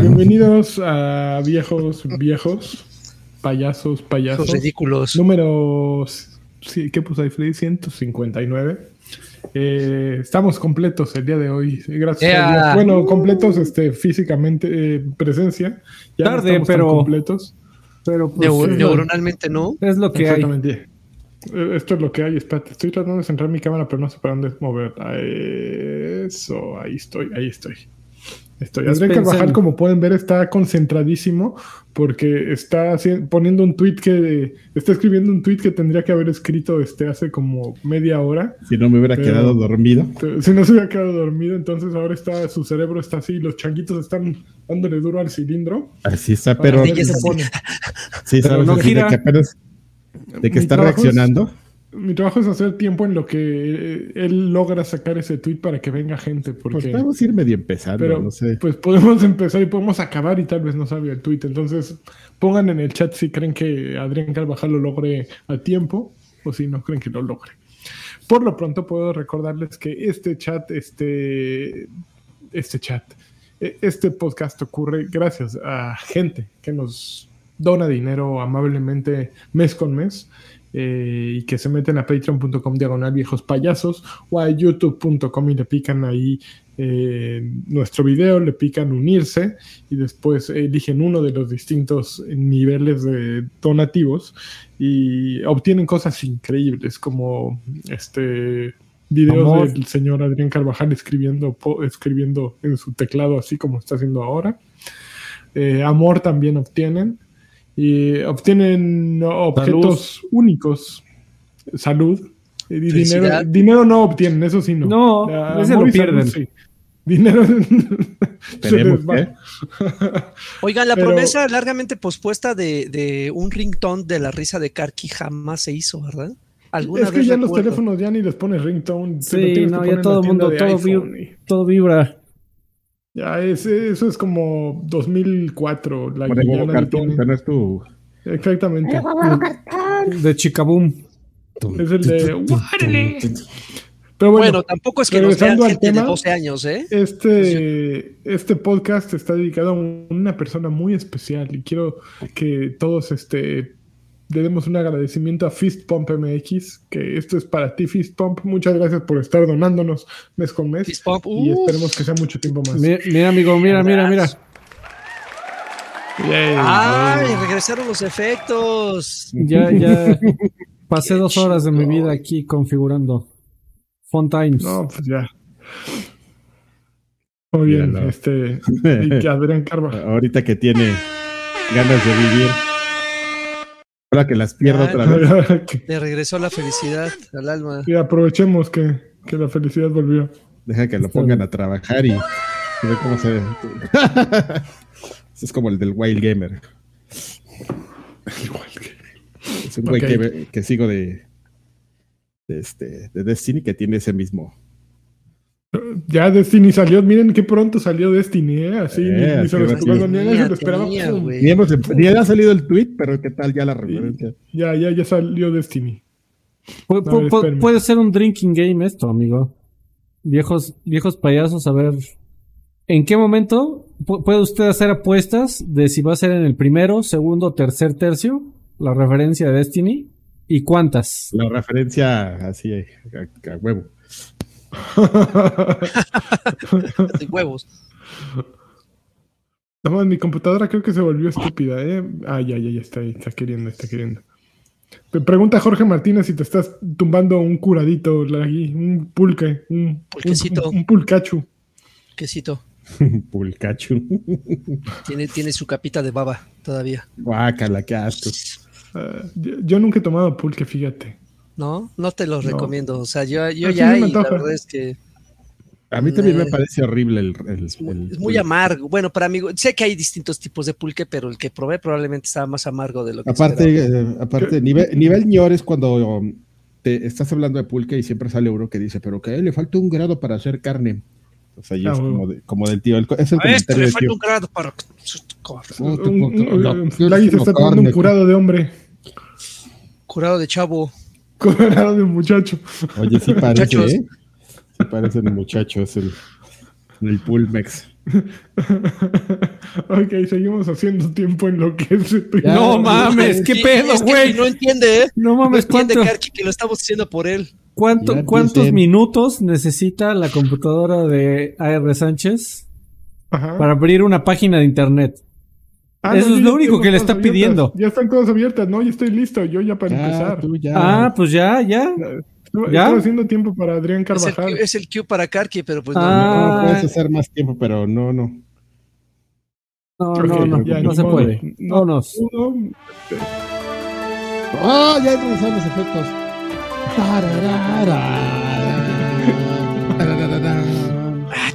Bienvenidos a viejos, viejos, payasos, payasos. Los ridículos. Número. sí, ¿Qué puse ahí, Freddy? 159. Eh, estamos completos el día de hoy. Gracias a. Dios. Bueno, completos este, físicamente, eh, presencia. Ya no Tarde, pero- completos. Pero pues, neuronalmente no. es lo que hay. Eh, Esto es lo que hay. Espérate, estoy tratando de centrar mi cámara, pero no sé para dónde mover. Eso, ahí estoy, ahí estoy. Estoy. Adrián Dispensen. Carvajal, como pueden ver, está concentradísimo porque está poniendo un tweet que está escribiendo un tweet que tendría que haber escrito este hace como media hora. Si no me hubiera Pero- quedado dormido. Si no se hubiera quedado dormido, entonces ahora está su cerebro está así, los changuitos están dándole duro al cilindro. Así está, pero sí, pero sabes no gira. que apenas de que Mi está es- reaccionando. Mi trabajo es hacer tiempo en lo que eh, él logra sacar ese tweet para que venga gente, Pues porque a ir medio empezando, pero no sé. pues podemos empezar y podemos acabar y tal vez no salga el tweet. Entonces pongan en el chat si creen que Adrián Carvajal lo logre a tiempo o si no creen que lo logre. Por lo pronto puedo recordarles que este chat, este, este chat, e- este podcast ocurre gracias a gente que nos dona dinero amablemente mes con mes eh, y que se meten a patreon.com diagonal viejos payasos o a youtube.com y le pican ahí eh, nuestro video, le pican unirse y después eligen uno de los distintos niveles de donativos y obtienen cosas increíbles como este videos Amor. del señor Adrián Carvajal escribiendo, po- escribiendo en su teclado así como está haciendo ahora. Eh, amor también obtienen y obtienen objetos únicos, salud. Y dinero, dinero no obtienen, eso sí no. No, Ah, ese lo y salud, pierden. sí. Dinero se Esperemos, les va. ¿eh? Oigan, la Pero- promesa largamente pospuesta de, de un ringtone de la risa de Karki jamás se hizo, ¿verdad? ¿Alguna Es que vez ya los teléfonos ya ni les pones ringtone. Sí, no, ya todo el mundo, todo, iPhone vi- y- todo vibra. Ya, es, eso es como 2004. La nadie cartón, tiene- que no es tu. Exactamente. De Chicaboom. Es el de. ¡Guárele! Pero bueno, Bueno, tampoco es que nos vean regresando al gente de tema. 12 años, ¿eh? Este, este podcast está dedicado a una persona muy especial y quiero que todos este, le demos un agradecimiento a Fist Pump MX, que esto es para ti, Fist Pump. Muchas gracias por estar donándonos mes con mes Fist Pump, y esperemos que sea mucho tiempo más. Mira, mira, amigo, mira, mira, mira. Yay. ¡Ay! Regresaron los efectos. Ya, ya pasé dos horas de mi vida aquí configurando. Fun Times. No, pues ya. Muy bien, Míralo. este, y que Adrián Carvajal. Ahorita que tiene ganas de vivir. Ahora que las pierdo otra vez. Le regresó la felicidad al alma. y aprovechemos que, que la felicidad volvió. Deja que lo pongan a trabajar y, y ve cómo se ve. Eso es como el del Wild Gamer. Igual que. Es un güey Ok. que, que sigo de, de, este, de Destiny que tiene ese mismo. Ya Destiny salió, miren qué pronto salió Destiny, ¿eh? Así ni- Eh, ni, se así lo, cuando ni nadie se lo esperaba. tenía, hemos, ni ha salido el tweet, pero ¿qué tal ya la referencia? ya, ya, ya salió Destiny. Pu- A pu- ver, pu- espérame. puede ser un drinking game esto, amigo. Viejos, viejos payasos, a ver. ¿En qué momento pu- puede usted hacer apuestas de si va a ser en el primero, segundo, tercer tercio? La referencia de Destiny. ¿Y cuántas? La referencia así a, a huevo. De huevos. No, más, mi computadora creo que se volvió estúpida, ¿eh? Ah, ya, ya, ya está ahí, está queriendo, está queriendo. Te pregunta Jorge Martínez si te estás tumbando un curadito, un pulque, un, Pulquecito. un, un pulcachu. Quesito. Pulcachu. Tiene, tiene su capita de baba todavía. Guácala, qué asco. Ah, yo, yo nunca he tomado pulque, fíjate. ¿No? No te los No. recomiendo. O sea, yo, yo Ah, sí, ya, y la verdad es que A mí también me Eh, parece horrible el. el- es muy, el- es muy el- amargo. Bueno, para mí, sé que hay distintos tipos de pulque, pero el que probé probablemente estaba más amargo de lo que. Aparte, eh, aparte nivel, nivel ñor es cuando um, te estás hablando de pulque y siempre sale uno que dice, pero que le falta un grado para hacer carne. O sea, y Ah, es como, de- como del tío. es el A este le falta un grado para. No, Un- un- no, un- se está tomando un curado de hombre. Curado de chavo. Colorado de muchacho. Oye, sí parece, Muchachos. ¿eh? Sí parece el muchacho, es el, el Pulmex. ok, seguimos haciendo tiempo en lo que es. el Ya, no mames, qué Sí, pedo, es que güey. No entiende, ¿eh? No No mames, entiende, ¿cuánto, que lo estamos haciendo por él. cuánto- cuántos dicen. minutos necesita la computadora de AR Sánchez Ajá. para abrir una página de internet? Ah, Eso no, es yo lo único que le está abiertas. pidiendo. Ya están todas abiertas, ¿no? Ya estoy listo, yo ya para Ya, empezar. tú ya. Ah, pues ya, ya. Estoy ¿Ya? estoy haciendo tiempo para Adrián Es el, Carvajal. Q, es el Q para Karki, pero pues no. Ah. No, puedes hacer más tiempo, pero no, no. No, no, no, ya, no se modo. puede. No. Vámonos. Uno, ¡Ah! ya regresaron los efectos.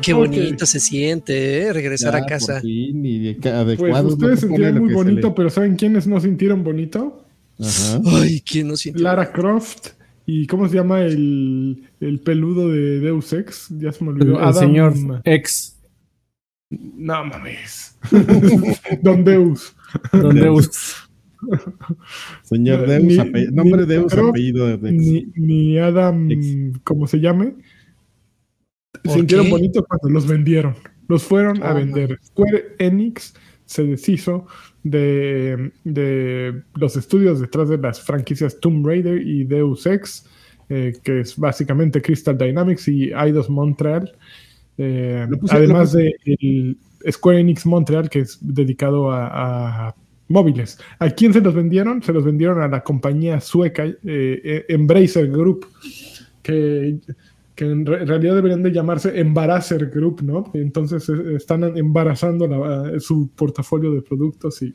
Qué bonito se siente, ¿eh? Regresar Ya, a casa. por fin, y Pues adecuado, no ustedes sentían lo muy bonito, pero ¿saben quiénes no sintieron bonito? Ajá. Ay, ¿quién no sintió? Lara Croft y ¿cómo se llama el, el peludo de Deus Ex? Ya se me olvidó. el Adam- señor ex, No mames. Don Deus. donde Deus. us- Señor Ni- Deus, ape- ni- nombre Deus, apellido de. Ni, ni Adam, Ex. como se llame, ¿Por sintieron qué? bonito cuando los vendieron. Los fueron a Oh, vender. Square Enix se deshizo de, de los estudios detrás de las franquicias Tomb Raider y Deus Ex, eh, que es básicamente Crystal Dynamics y Eidos Montreal. Eh, puse- además de el Square Enix Montreal, que es dedicado a, a móviles. ¿A quién se los vendieron? Se los vendieron a la compañía sueca eh, Embracer Group, que, que en re- realidad deberían de llamarse Embarazer Group, ¿no? Entonces eh, están embarazando la- su portafolio de productos y...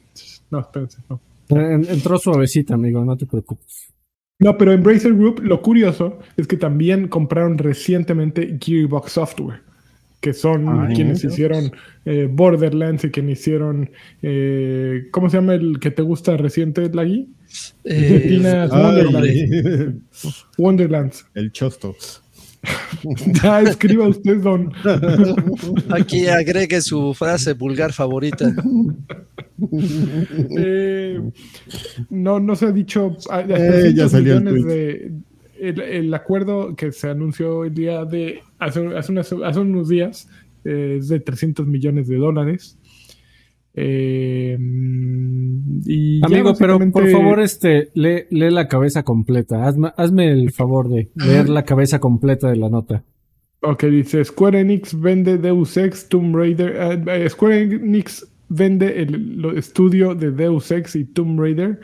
No, espérense, no. En- Entró suavecita, amigo, no te preocupes. No, pero Embracer Group, lo curioso es que también compraron recientemente Gearbox Software, que son Ah, quienes hicieron eh, Borderlands y quienes hicieron, eh, ¿cómo se llama el que te gusta reciente, Lagui? Eh, Ay, Wonderlands. Wonderlands. el chosto. Ya escriba usted, don. aquí agregue su frase vulgar favorita. Eh, no, no se ha dicho. ah, Eh, ya 100 salió el millones tweet. de- el, el acuerdo que se anunció el día de. Hace, hace, unas- hace unos días eh, es de 300 millones de dólares. Eh, y ya Amigo, pero por favor, este, lee, lee la cabeza completa. Hazme, hazme el favor de leer la cabeza completa de la nota. Ok, dice Square Enix vende Deus Ex, Tomb Raider. eh, eh, Square Enix vende el lo- estudio de Deus Ex y Tomb Raider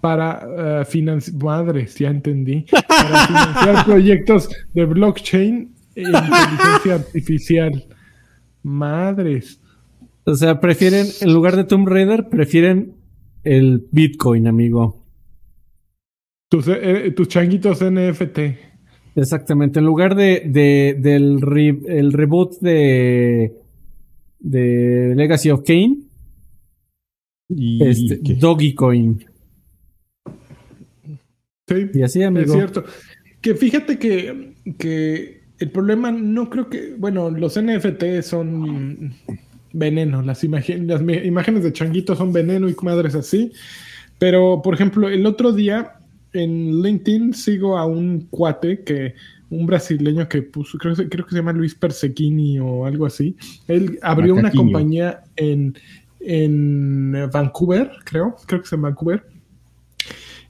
para financiar. Madres, ya entendí. Para financiar proyectos de blockchain e inteligencia artificial. Madres. O sea, prefieren, en lugar de Tomb Raider, prefieren el Bitcoin, amigo. Tus, eh, tus changuitos NFT. Exactamente. En lugar de, de- del re- el reboot de, de Legacy of Kane, Y este, Dogecoin. Sí. Y así, Es amigo. cierto. Que fíjate que, que el problema no creo que, bueno, los NFT son veneno, las, las imágenes de changuitos son veneno y madres así, pero por ejemplo, el otro día en LinkedIn sigo a un cuate que, un brasileño que puso, creo, que- creo que se llama Luis Persequini o algo así, él abrió una compañía en, en Vancouver, creo, creo que es en Vancouver,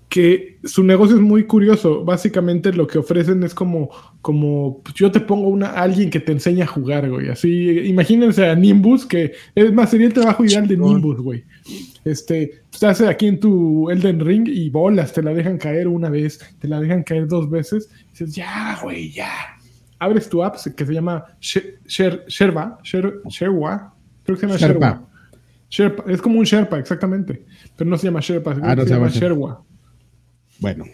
que su negocio es muy curioso. Básicamente lo que ofrecen es como, como pues, yo te pongo una, alguien que te enseña a jugar, güey. Así, imagínense a Nimbus, que es más, sería el trabajo ideal de. Nimbus, güey. Este, se hace aquí en tu Elden Ring y bolas, te la dejan caer una vez, te la dejan caer dos veces. Y dices, ya, güey, ya. Abres tu app que se llama She- Sher- Sherpa, Sher- Sherwa, creo que se llama Sherpa. Sherpa. Sherpa, es como un Sherpa, exactamente. Pero no se llama Sherpa, Ah, no se se llama Sherpa. Sherwa. Bueno,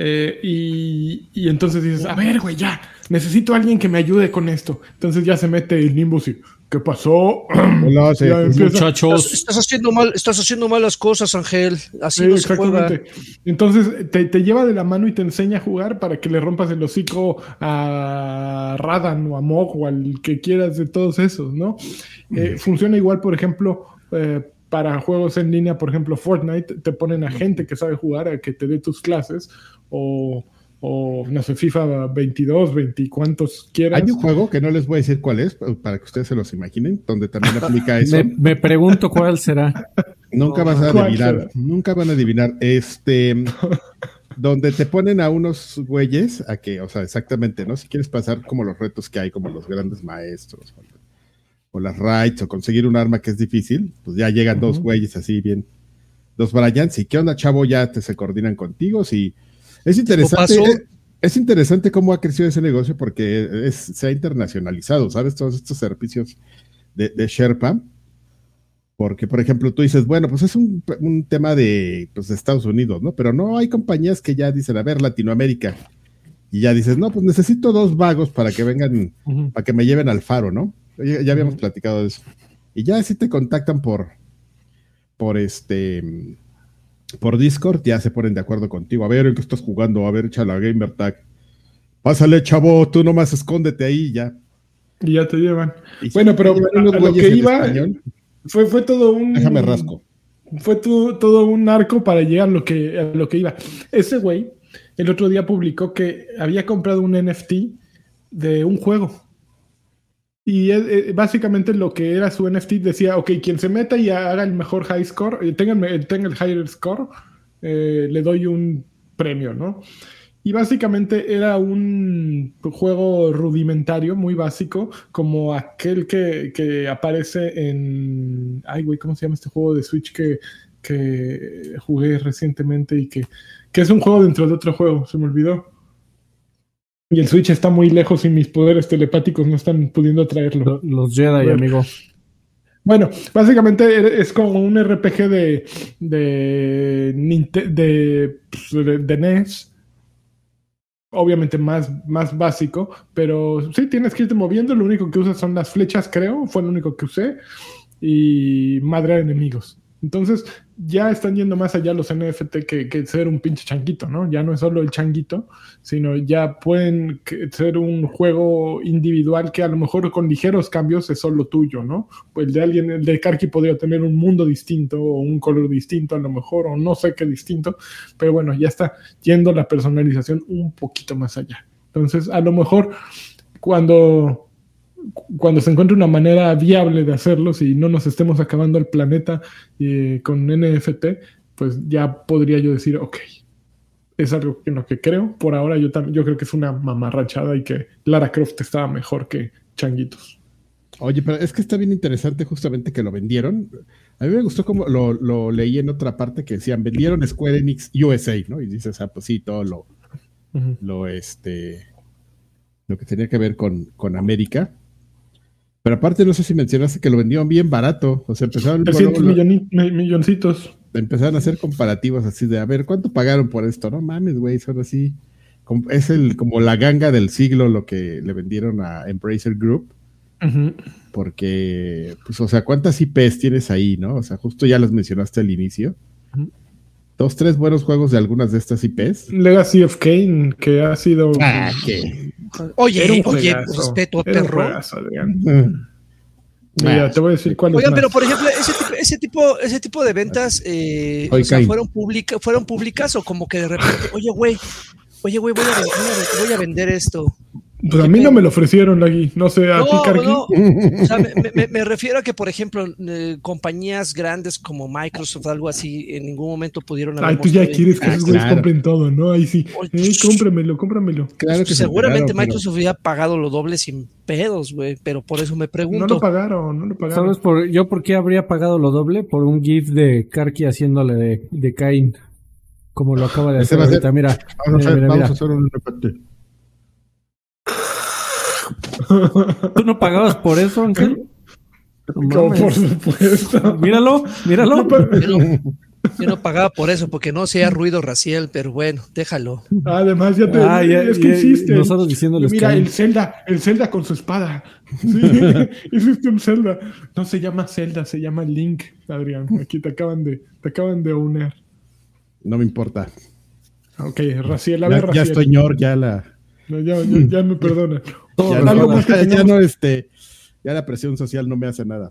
Eh, y, y entonces dices, a ver, güey, ya, necesito a alguien que me ayude con esto. Entonces ya se mete el Nimbus y, ¿qué pasó? Hola, empieza- Estás, Muchachos, estás haciendo mal, estás haciendo malas cosas, Ángel. Así Sí, no se juega. exactamente. Entonces te, te lleva de la mano y te enseña a jugar para que le rompas el hocico a Radan o a Mog o al que quieras de todos esos, ¿no? Eh, funciona igual, por ejemplo, eh, para juegos en línea, por ejemplo, Fortnite, te ponen a gente que sabe jugar a que te dé tus clases o, o no sé, FIFA 22, 20 cuantos quieras. Hay un juego que no les voy a decir cuál es, para que ustedes se los imaginen, donde también aplica eso. Me, me pregunto cuál será. Nunca vas a ¿Cuál adivinar, será? nunca van a adivinar. Este, donde te ponen a unos güeyes a que, o sea, exactamente, ¿no? Si quieres pasar como los retos que hay, como los grandes maestros, o, las raids, o conseguir un arma que es difícil, pues ya llegan dos güeyes así bien, dos Bryans, y qué onda, chavo, ya te se coordinan contigo, si es interesante. pasó? Es, es interesante cómo ha crecido ese negocio porque es, se ha internacionalizado, ¿sabes? Todos estos servicios de, de Sherpa. Porque, por ejemplo, tú dices, bueno, pues es un, un tema de, pues, de Estados Unidos, ¿no? Pero no hay compañías que ya dicen, a ver, Latinoamérica. Y ya dices, no, pues necesito dos vagos para que vengan, para que me lleven al faro, ¿no? Ya, ya habíamos platicado de eso. Y ya si te contactan por, por este, por Discord, ya se ponen de acuerdo contigo. A ver, ¿en qué estás jugando? A ver, echa la gamer tag. Pásale, chavo, tú nomás escóndete ahí y ya. Y ya te llevan. Y Bueno, pero a- a lo que iba- español, Fue, fue todo un. déjame rasco. Fue todo un arco para llegar a lo, que, a lo que iba. Ese güey el otro día publicó que había comprado un NFT de un juego. Y eh, eh, básicamente lo que era su NFT decía, ok, quien se meta y haga el mejor high score, eh, el- tenga el higher score, eh, le doy un premio, ¿no? Y básicamente era un juego rudimentario, muy básico, como aquel que, que aparece en... Ay, güey, ¿cómo se llama este juego de Switch que, que jugué recientemente y que, que es un juego dentro de otro juego? Se me olvidó. Y el Switch está muy lejos y mis poderes telepáticos no están pudiendo traerlo. Lo- Los Jedi, Bueno. amigo. Bueno, básicamente es como un RPG de de, de, pues, de, de NES. Obviamente más, más básico, pero sí tienes que irte moviendo. Lo único que usas son las flechas, creo. Fue lo único que usé. Y madrear enemigos. Entonces, ya están yendo más allá los NFT que, que ser un pinche changuito, ¿no? Ya no es solo el changuito, sino ya pueden ser un juego individual que a lo mejor con ligeros cambios es solo tuyo, ¿no? Pues el de alguien, el de Karki podría tener un mundo distinto o un color distinto a lo mejor, o no sé qué distinto, pero bueno, ya está yendo la personalización un poquito más allá. Entonces, a lo mejor cuando cuando se encuentre una manera viable de hacerlo, si no nos estemos acabando el planeta eh, con NFT, pues ya podría yo decir, ok, es algo en lo que creo. Por ahora yo, yo creo que es una mamarrachada y que Lara Croft estaba mejor que Changuitos. Oye, pero es que está bien interesante justamente que lo vendieron. A mí me gustó como lo, lo leí en otra parte que decían, vendieron Square Enix USA, ¿no? Y dices, ah, pues sí, todo lo, lo este, lo que tenía que ver con, con América. Pero aparte, no sé si mencionaste que lo vendieron bien barato. O sea, empezaron, 300 luego lo- milloni- mi- milloncitos. empezaron a hacer comparativos así de, a ver, ¿cuánto pagaron por esto? No mames, güey, son así. Es el, como la ganga del siglo lo que le vendieron a Embracer Group. Porque, pues, o sea, ¿cuántas IPs tienes ahí, no? O sea, justo ya las mencionaste al inicio. Ujú. Dos, tres buenos juegos de algunas de estas IPs. Legacy of Kane, que ha sido... Ah, ¿qué? Oye, Era un oye, respeto a perro. juegazo, Adrián. Mira, Ah, te voy a decir cuál es Oigan, más. pero por ejemplo, ese tipo, ese tipo, ese tipo de ventas, eh, Oye, o sea, Cain. fueron públicas, fueron públicas o como que de repente, oye, güey, oye, güey, voy voy voy a vender esto. Pues a mí no me lo ofrecieron, Lagui. No sé, a ti, No, Karki. no, o sea, me, me- me refiero a que, por ejemplo, eh, compañías grandes como Microsoft, algo así, en ningún momento pudieron haber Ay, tú ya quieres que Ah, esos güeyes claro. compren todo, ¿no? Ahí sí. Eh, cómpramelo, cómpramelo. Claro que se Seguramente pero- Microsoft hubiera pagado lo doble sin pedos, güey, pero por eso me No pregunto. lo pagaron, no lo pagaron. ¿Sabes por, yo por qué habría pagado lo doble? Por un GIF de Karki haciéndole de, de Cain. Como lo acaba de hacer ahorita. Mira, Vamos a mira, hacer, mira, vamos mira. a hacer un repete. ¿Tú no pagabas por eso, Ángel? No por supuesto. Míralo, míralo. Yo no, yo no pagaba por eso, porque no sea ruido racial, pero bueno, déjalo. Además, ya te. Ah, ya- es que ya- hiciste. nosotros diciéndoles Mira, el Zelda, el Zelda con su espada. Sí, hiciste un Zelda. No se llama Zelda, se llama Link, Adrián. Aquí te acaban de, te acaban de unir. No me importa. Ok, Raciel, a ver, Ya, ya Raciel. estoy ñor, ya la. No, ya, ya- ya me perdona. Todo Ya, algo más que ya no, este. Ya la presión social no me hace nada.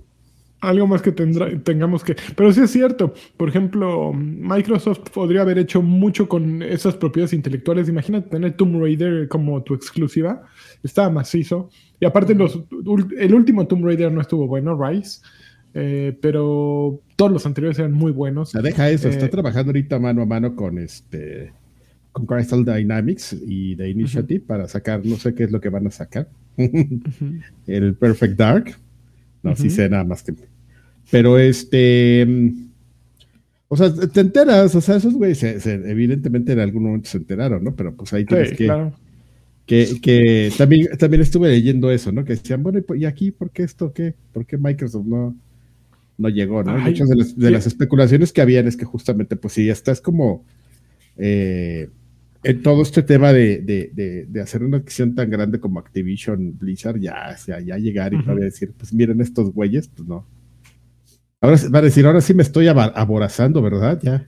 algo más que tendrá, tengamos que. Pero sí es cierto. Por ejemplo, Microsoft podría haber hecho mucho con esas propiedades intelectuales. Imagínate tener Tomb Raider como tu exclusiva. Estaba macizo. Y aparte, los, el último Tomb Raider no estuvo bueno, Rise. Eh, pero todos los anteriores eran muy buenos. Deja eso, está Eh, trabajando ahorita mano a mano con este con Crystal Dynamics y The Initiative para sacar, no sé qué es lo que van a sacar. El Perfect Dark. No, sí Ujú. sé nada más que. Pero este. mm, O sea, te enteras, o sea, esos güeyes evidentemente en algún momento se enteraron, ¿no? Pero pues ahí tienes Sí, que, claro. que, que también, también estuve leyendo eso, ¿no? Que decían, bueno, ¿y por- ¿y aquí por qué esto qué? ¿Por qué Microsoft no, no llegó, ¿no? Ay, Muchas de las, de sí. las especulaciones que habían es que justamente, pues sí, estás como eh, en todo este tema de, de, de, de hacer una acción tan grande como Activision Blizzard, ya, o sea, ya llegar y Ujú. todavía decir, pues miren estos güeyes, pues no. Ahora sí- va a decir, ahora sí me estoy aborazando, ¿verdad? Ya.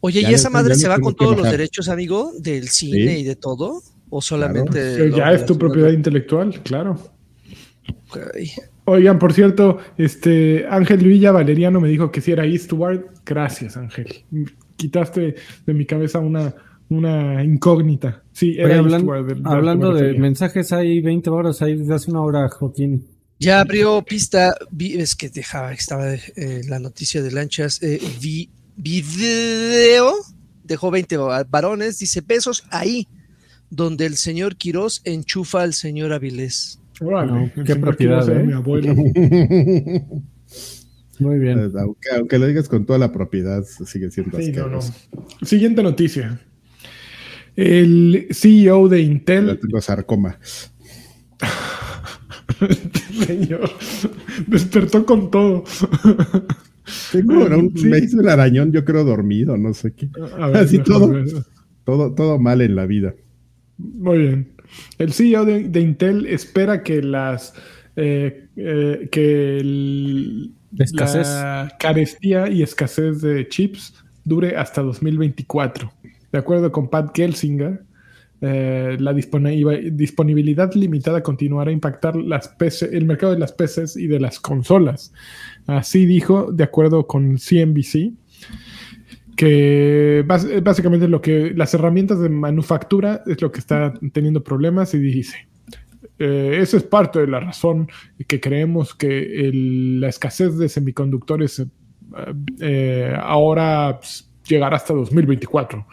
Oye, Ya ¿y esa madre se va con todos los derechos, amigo, del cine Sí. y de todo? ¿O solamente.? Lo ya es tu propiedad intelectual, claro. Oigan, por cierto, este Ángel Villa Valeriano me dijo que si era Eastward. Gracias, Ángel. Quitaste de mi cabeza una, una incógnita. Sí, Oye, era hablan- Eastward. hablando de mensajes, hay 20 horas, hay desde hace una hora, Joaquín. Ya abrió pista. vi- es que dejaba, estaba eh, la noticia de lanchas. eh, vi, video. Dejó 20 va- varones. Dice besos ahí. Donde el señor Quirós enchufa al señor Avilés. Órale, No, el qué propiedad, ¿eh? mi abuelo. Muy bien. aunque, aunque lo digas con toda la propiedad, sigue siendo Sí, no, no. asqueroso. Siguiente noticia. El CEO de Intel, tengo sarcoma. señor, despertó con todo. Tengo un, Sí. me hizo el arañón, yo creo dormido, no sé qué. Ver, Así mejor todo. Todo, todo mal en la vida. Muy bien. El CEO de, de Intel espera que las eh, eh, que el- escasez. la carestía y escasez de chips dure hasta 2024. De acuerdo con Pat Gelsinger, eh, la disponi- disponibilidad limitada continuará a impactar las el mercado de las PCs y de las consolas. Así dijo, de acuerdo con CNBC, que básicamente lo que las herramientas de manufactura es lo que está teniendo problemas y dice, eh, eso es parte de la razón que creemos que la escasez de semiconductores eh, ahora pues, llegará hasta 2024.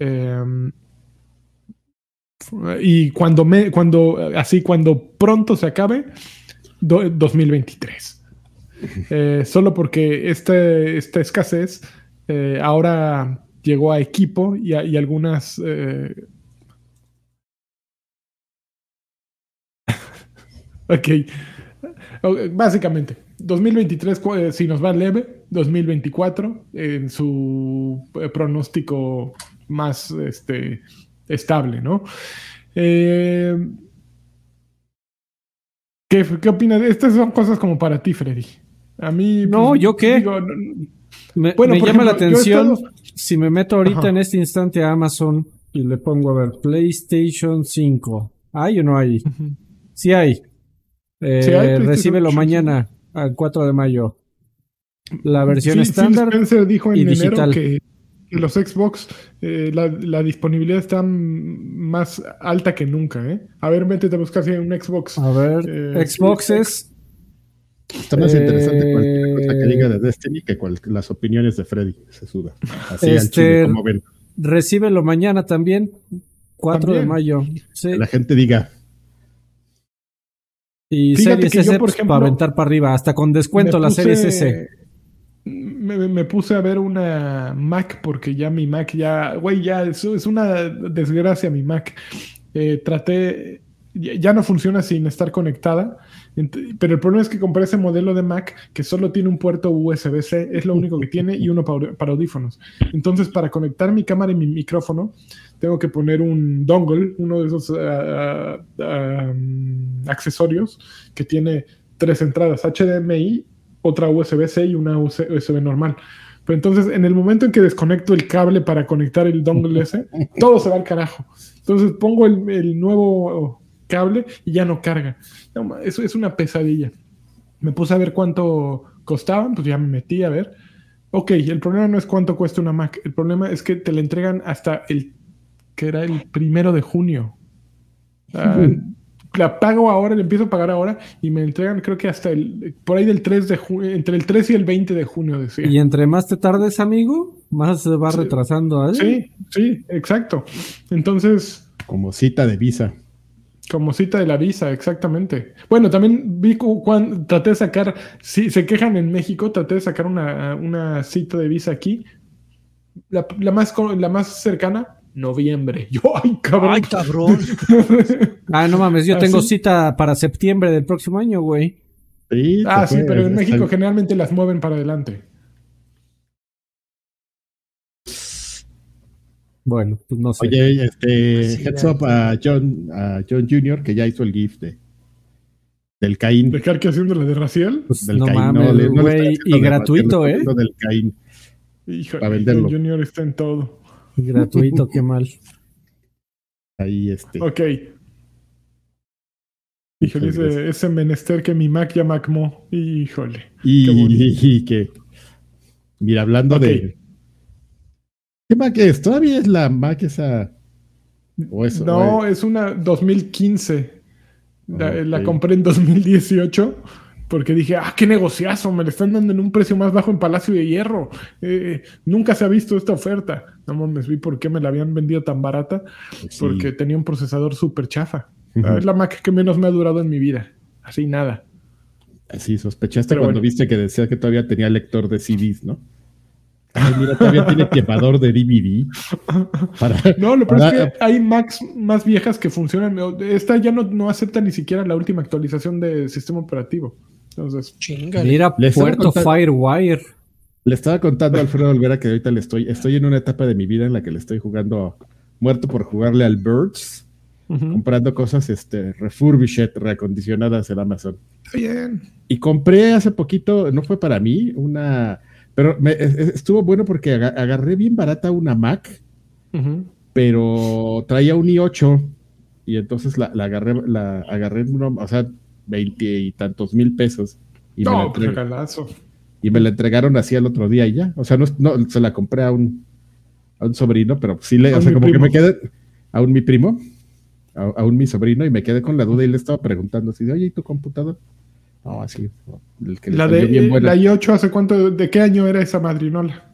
Eh, y cuando, me, cuando así cuando pronto se acabe, do- 2023. Eh, solo porque este, esta escasez eh, ahora llegó a equipo y, a- y algunas... eh, ok. Ok, Básicamente, 2023 cu- eh, si nos va leve, 2024 en su pronóstico más este, estable, ¿no? Eh, ¿qué, ¿Qué opinas? Estas son cosas como para ti, Freddy. A mí... No, pues, ¿yo qué? digo, no- Me, Bueno, me llama la ejemplo, atención estado- si me meto ahorita Ajá. en este instante a Amazon y le pongo a ver PlayStation 5. ¿Hay o no hay? Sí hay. Eh, Sí hay PlayStation recíbelo 5. mañana al 4 de mayo. La versión Sí, estándar. Spencer dijo en y enero digital. que, que los Xbox, eh, la, la disponibilidad está más alta que nunca. ¿eh? A ver, métete a buscar si hay un Xbox. A ver, Eh, Xboxes. Está más Eh, interesante cualquier cosa que diga de Destiny que cual- las opiniones de Freddy. Se suda. Así al Este- chile, como ven. Recíbelo mañana también. 4 de mayo. Sí. Que la gente diga, Y Fíjate series yo, S por pues, ejemplo, para aventar para arriba. Hasta con descuento me la puse- series S. Me, puse a ver una Mac porque ya mi Mac ya, güey, ya es, es una desgracia mi Mac. Eh, traté, ya, no funciona sin estar conectada, pero el problema es que compré ese modelo de Mac que solo tiene un puerto USB-C, es lo único que tiene y uno para, audífonos. Entonces, para conectar mi cámara y mi micrófono, tengo que poner un dongle, uno de esos ah, ah, um, accesorios que tiene tres entradas HDMI, otra USB-C y una USB normal. Pero entonces, en el momento en que desconecto el cable para conectar el dongle ese, todo se va al carajo. Entonces pongo el, el nuevo cable y ya no carga. No, eso es una pesadilla. Me puse a ver cuánto costaban, pues ya me metí a ver. Ok, el problema no es cuánto cuesta una Mac, el problema es que te la entregan hasta el, que era el primero de junio. Ah, la pago ahora, la empiezo a pagar ahora y me entregan creo que hasta el, por ahí del 3 de junio, entre el 3 y el 20 de junio, decía. Y entre más te tardes, amigo, más se va retrasando. ¿eh? Sí, sí, exacto. Entonces... Como cita de visa. Como cita de la visa, exactamente. Bueno, también vi cuando traté de sacar, si se quejan en México, traté de sacar una, una cita de visa aquí. La, la, más, la más cercana, noviembre. Yo, ay, cabrón. Ay, cabrón. ah, no mames, yo tengo cita para septiembre del próximo año, güey. Sí, ah, sí, pero en México generalmente las mueven para adelante. Bueno, pues no sé. Oye, este, heads up a John, a John Jr., que ya hizo el GIF de, del Caín. ¿De qué haciendo la de Raciel? Pues del no Caín, mames, no, güey, y gratuito, ¿eh? Del Caín. Híjole, para venderlo. John Jr. está en todo. Gratuito, qué mal. Ahí este. Ok. Híjole, ese, ese, menester que mi Mac ya Macmo. Híjole. Y, que. Mira, hablando de. ¿Qué Mac es? ¿Todavía es la Mac esa? ¿O eso, no, es una 2015. La, compré en 2018 porque dije, ah, qué negociazo, me le están dando en un precio más bajo en Palacio de Hierro. Eh, nunca se ha visto esta oferta. No mames, vi por qué me la habían vendido tan barata, porque tenía un procesador súper chafa. Es la Mac que menos me ha durado en mi vida. Así nada. Así, sospechaste cuando viste que decía que todavía tenía lector de CDs, ¿no? Ay, mira, todavía tiene quemador de DVD. no, lo peor es que hay Macs más viejas que funcionan. Esta ya no, no acepta ni siquiera la última actualización de sistema operativo. Entonces, Mira, puerto Firewire. Le estaba contando a Alfredo Olvera que ahorita le estoy, estoy en una etapa de mi vida en la que le estoy jugando, muerto por jugarle al Birds, comprando cosas este, refurbished, reacondicionadas en Amazon. Bien. Y compré hace poquito, no fue para mí, una, pero estuvo bueno porque agarré bien barata una Mac, pero traía un i8 y entonces la, agarré, la agarré, o sea, veinte y tantos mil pesos. Y no, me la pues, Y me la entregaron así el otro día y ya. O sea, no, no se la compré a un, a un sobrino, pero sí le, o sea, como que me quedé, a un mi primo, a, un mi sobrino, y me quedé con la duda y le estaba preguntando así de, oye, ¿y tu computador? No, así. El que la de la i8, ¿hace cuánto, de qué año era esa madrinola?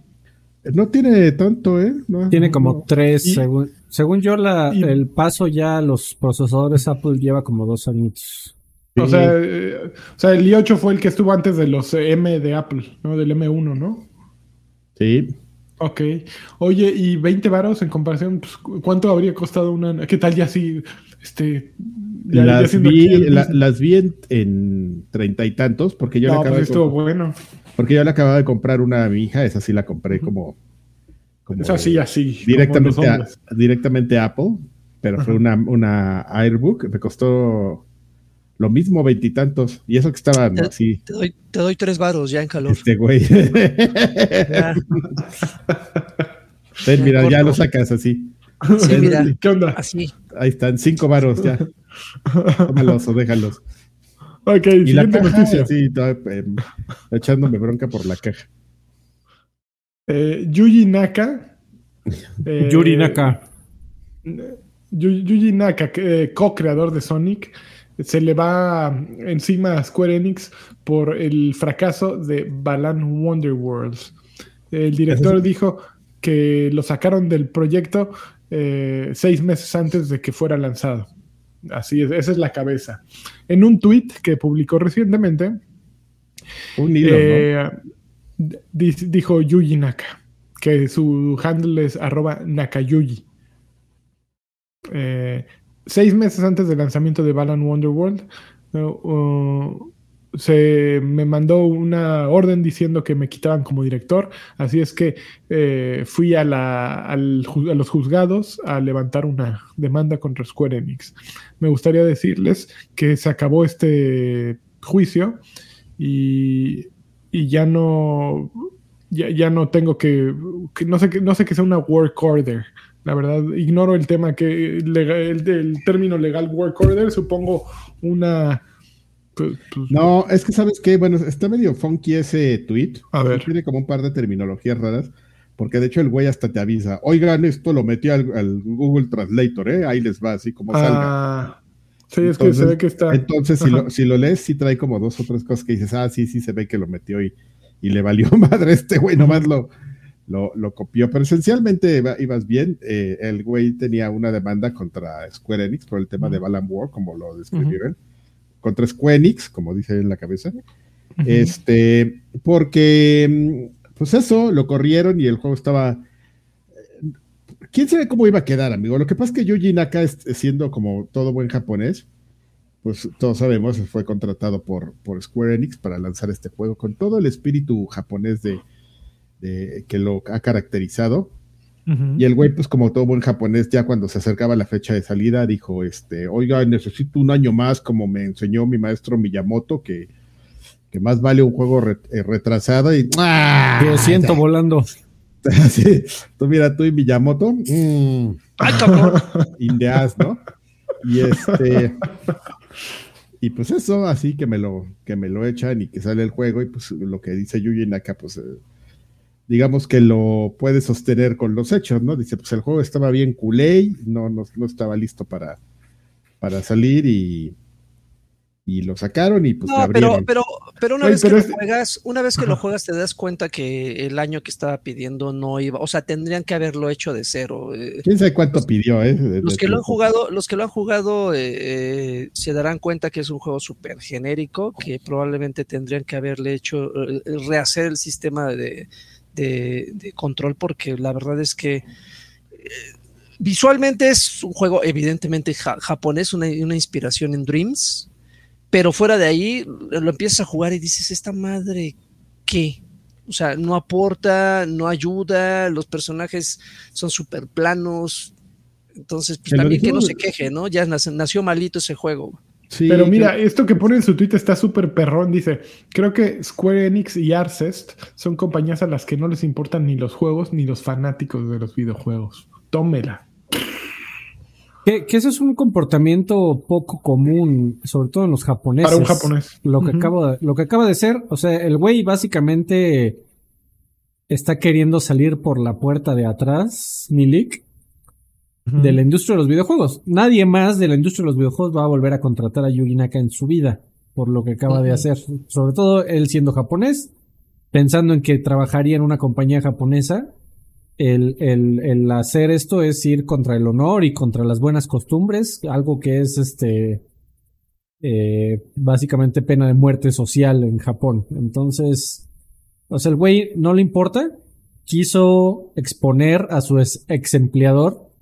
No tiene tanto, ¿eh? tiene como tres, según, según yo, la, el paso ya a los procesadores Apple lleva como dos años. O, sea, eh, o sea, el i8 fue el que estuvo antes de los M de Apple, ¿no? Del M1, ¿no? Sí. Ok. Oye, y 20 varos en comparación, pues, ¿cuánto habría costado una? ¿Qué tal ya así? Este, las, vi, las, vi, en treinta y tantos, porque yo no, pues estuvo bueno. Porque yo le acababa de comprar una a mi hija, esa sí la compré como. como es así, así. Directamente, a, directamente Apple, pero fue una, una Airbook, me costó lo mismo, veintitantos. Y, eso que estaba así. Te doy, te doy tres varos ya en calor. Este güey. mira, ya lo sacas así. Sí, mira. ¿Qué onda? Así. Ahí están, cinco varos ya. Tómalos o déjalos. Ok, y la noticia. Sí, eh, echándome bronca por la caja. Eh, Yuji Naka. Eh, Yuri Naka. Yuji Naka, co-creador de Sonic, se le va encima a Square Enix por el fracaso de Balan Wonderworlds. El director dijo que lo sacaron del proyecto eh, seis meses antes de que fuera lanzado. Así es, esa es la cabeza. En un tweet que publicó recientemente, eh, dijo Yuji Naka, que su handle es arroba Nakayuji. Eh, seis meses antes del lanzamiento de Balan Wonderworld, uh, se me mandó una orden diciendo que me quitaban como director, así es que eh, fui a, la, los juzgados a levantar una demanda contra Square Enix. Me gustaría decirles que se acabó este juicio y, ya no ya, no tengo que, no sé que no sé que sea una work order la verdad, ignoro el tema que el, término legal work order, supongo una Pues- pues- No, es que sabes qué, bueno, está medio funky ese tweet. A ver. Tiene como un par de terminologías raras, porque de hecho el güey hasta te avisa, oigan, esto lo metí al, al Google Translator, ¿eh? Ahí les va, así como salga. Ah, sí, es que Entonces- se ve que está. Entonces, si lo, si lo lees, sí trae como dos o tres cosas que dices, ah, sí, sí, se ve que lo metió y, y le valió madre este güey, nomás lo, lo, lo copió. Pero esencialmente iba- ibas bien. Eh, el güey tenía una demanda contra Square Enix por el tema de Balan War, como lo describieron. Contra Square Enix, como dice en la cabeza. Este, porque, mm, pues eso, lo corrieron y el juego estaba. eh, ¿Quién sabe cómo iba a quedar, amigo? Lo que pasa es que Yuji Naka, siendo como todo buen japonés, pues todos sabemos, fue contratado por, por Square Enix para lanzar este juego con todo el espíritu japonés de, de- que lo ha caracterizado. Ujú. Y el güey, pues como todo buen japonés, ya cuando se acercaba la fecha de salida, dijo, este, oiga, necesito un año más, como me enseñó mi maestro Miyamoto, que, que más vale un juego re- eh, retrasado y... ¡Ah! Lo siento volando. Sí, tú mira, tú y Miyamoto, mm, Ay, cabrón. in the ass, ¿no? Y este... Y pues eso, así que me lo, que me lo echan y que sale el juego y pues lo que dice Yuji Naka, pues... eh, digamos que lo puede sostener con los hechos, ¿no? Dice, pues el juego estaba bien culé, no, no, no estaba listo para, para salir y, y lo sacaron y pues No, pero, pero, pero una Oye, vez pero que es- lo juegas, una vez que lo juegas te das cuenta que el año que estaba pidiendo no iba, o sea, tendrían que haberlo hecho de cero. eh, ¿Quién sabe cuánto pidió, eh? De- Los de que lo han jugado, los que lo han jugado eh, eh, se darán cuenta que es un juego súper genérico, que probablemente tendrían que haberle hecho eh, rehacer el sistema de, de- de control, porque la verdad es que eh, visualmente es un juego evidentemente ja- japonés, una, una inspiración en Dreams, pero fuera de ahí lo empiezas a jugar y dices, esta madre, ¿qué? O sea, no aporta, no ayuda, los personajes son súper planos. Entonces, pues también que no se queje, ¿no? Ya nac- nació malito ese juego. Sí, Pero mira, esto que pone en su tweet está súper perrón. Dice: Creo que Square Enix y Arcest son compañías a las que no les importan ni los juegos ni los fanáticos de los videojuegos. Tómela. Que, que eso es un comportamiento poco común, sobre todo en los japoneses. Para un japonés. Lo que, Ujú. acaba de, lo que acaba de ser, o sea, el güey básicamente está queriendo salir por la puerta de atrás, Milik, de la industria de los videojuegos. Nadie más de la industria de los videojuegos va a volver a contratar a Yugi Naka en su vida, por lo que acaba de hacer. Sobre todo él siendo japonés, pensando en que trabajaría en una compañía japonesa. El, el, el hacer esto es ir contra el honor y contra las buenas costumbres, algo que es este eh, básicamente pena de muerte social en Japón. Entonces, o sea, el güey no le importa, quiso exponer a su ex empleador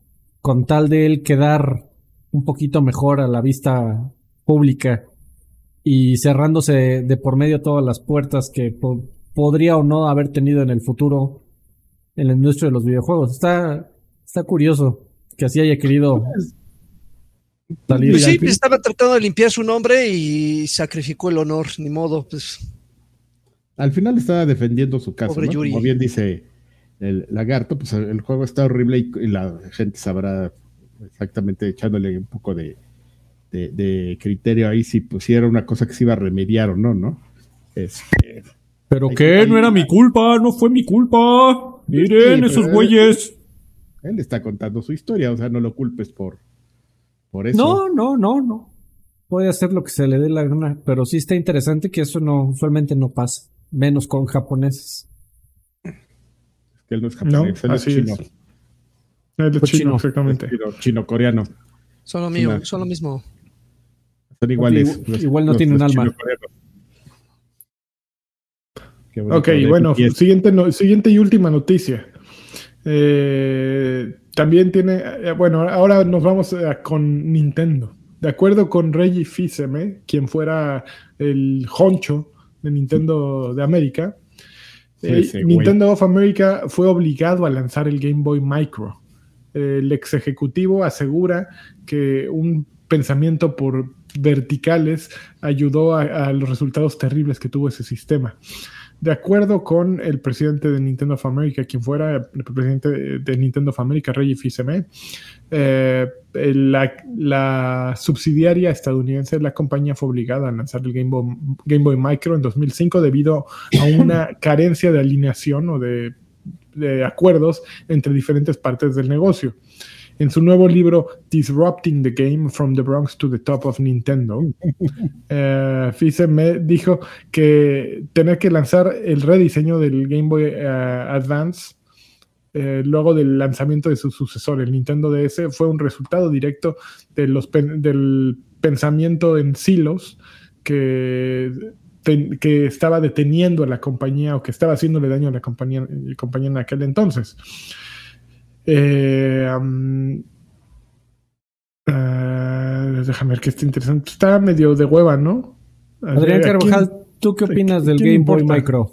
con tal de él quedar un poquito mejor a la vista pública y cerrándose de, de por medio todas las puertas que po- podría o no haber tenido en el futuro en la industria de los videojuegos. Está, está curioso que así haya querido salir. Pues sí, estaba tratando de limpiar su nombre y sacrificó el honor, ni modo. Pues Al final estaba defendiendo su caso, Pobre ¿no? Yuri. Como bien dice el lagarto, pues el juego está horrible y, y la gente sabrá exactamente echándole un poco de, de- de criterio ahí si pusiera una cosa que se iba a remediar o no, ¿no? Este, ¿Pero ahí- No era mi culpa, no fue mi culpa. Miren Sí, esos güeyes. él está contando su historia, o sea, no lo culpes por, por eso. No, no, no, no. Puede hacer lo que se le dé la gana, pero sí está interesante que eso no, usualmente no pasa, menos con japoneses. Él no es No, japonés, él es así chino. es. Es de Pues chino, chino. exactamente. Chino- Chino-coreano. son lo mío, son lo mismo. Son iguales. Igual- los- igual no los- tienen los alma. Ok, bueno, siguiente, no- siguiente y última noticia. Eh, también tiene, eh, bueno, ahora nos vamos eh, con Nintendo. De acuerdo con Reggie Fils-Aimé, quien fuera el honcho de Nintendo de América, Nintendo of America fue obligado a lanzar el Game Boy Micro. El ex ejecutivo asegura que un pensamiento por verticales ayudó a, a los resultados terribles que tuvo ese sistema. De acuerdo con el presidente de Nintendo of America, quien fuera el presidente de Nintendo of America, Reggie Fils-Aimé, eh, la, la subsidiaria estadounidense de la compañía fue obligada a lanzar el Game Boy, Game Boy Micro en 2005 debido a una carencia de alineación o de, de acuerdos entre diferentes partes del negocio. En su nuevo libro Disrupting the Game from the Bronx to the Top of Nintendo, eh, Fise me dijo que tener que lanzar el rediseño del Game Boy eh, Advance eh, luego del lanzamiento de su sucesor, el Nintendo DS, fue un resultado directo de los pen- del pensamiento en silos que, estaba deteniendo a la compañía o que estaba haciéndole daño a la compañía, compañía en aquel entonces. Eh, eh, déjame ver que está interesante. Está medio de hueva, ¿no? Adrián ¿A quién- Carvajal, ¿tú qué ¿a opinas del Game Boy? Micro?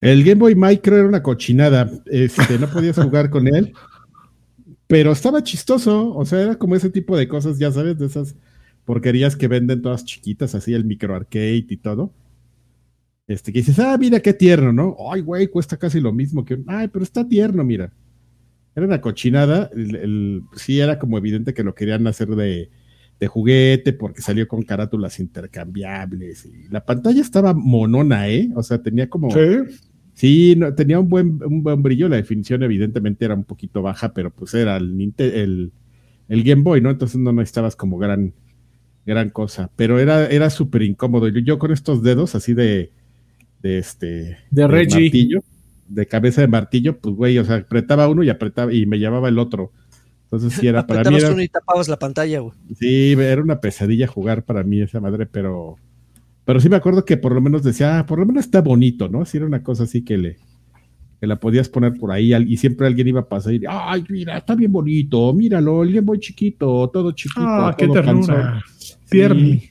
El Game Boy Micro era una cochinada. Este, no podías jugar con él. Pero estaba chistoso. O sea, era como ese tipo de cosas, ya sabes, de esas porquerías que venden todas chiquitas, así el micro arcade y todo. Este, que dices, ah, mira qué tierno, ¿no? Ay, güey, cuesta casi lo mismo que. Ay, pero está tierno, mira. Era una cochinada. el- el- sí, era como evidente que lo querían hacer de, de juguete porque salió con carátulas intercambiables. Y la pantalla estaba monona, ¿eh? O sea, tenía como. Sí. Sí, no, tenía un buen, un buen brillo. La definición, evidentemente, era un poquito baja, pero pues era el, el, el Game Boy, ¿no? Entonces no necesitabas como gran, gran cosa. Pero era, era súper incómodo. Yo, yo con estos dedos así de, de este. De Reggie. martillo, de cabeza de martillo, pues güey, o sea, apretaba uno y apretaba y me llevaba el otro. Entonces sí era para mí. Era, uno y tapabas la pantalla, güey. Sí, era una pesadilla jugar para mí esa madre, pero, pero sí me acuerdo que por lo menos decía, ah, por lo menos está bonito, ¿no? Si era una cosa así que le que la podías poner por ahí y siempre alguien iba a pasar y, ay, mira, está bien bonito, míralo, el Boy chiquito, todo chiquito, Ah, qué todo ternura. Sí, Tierni.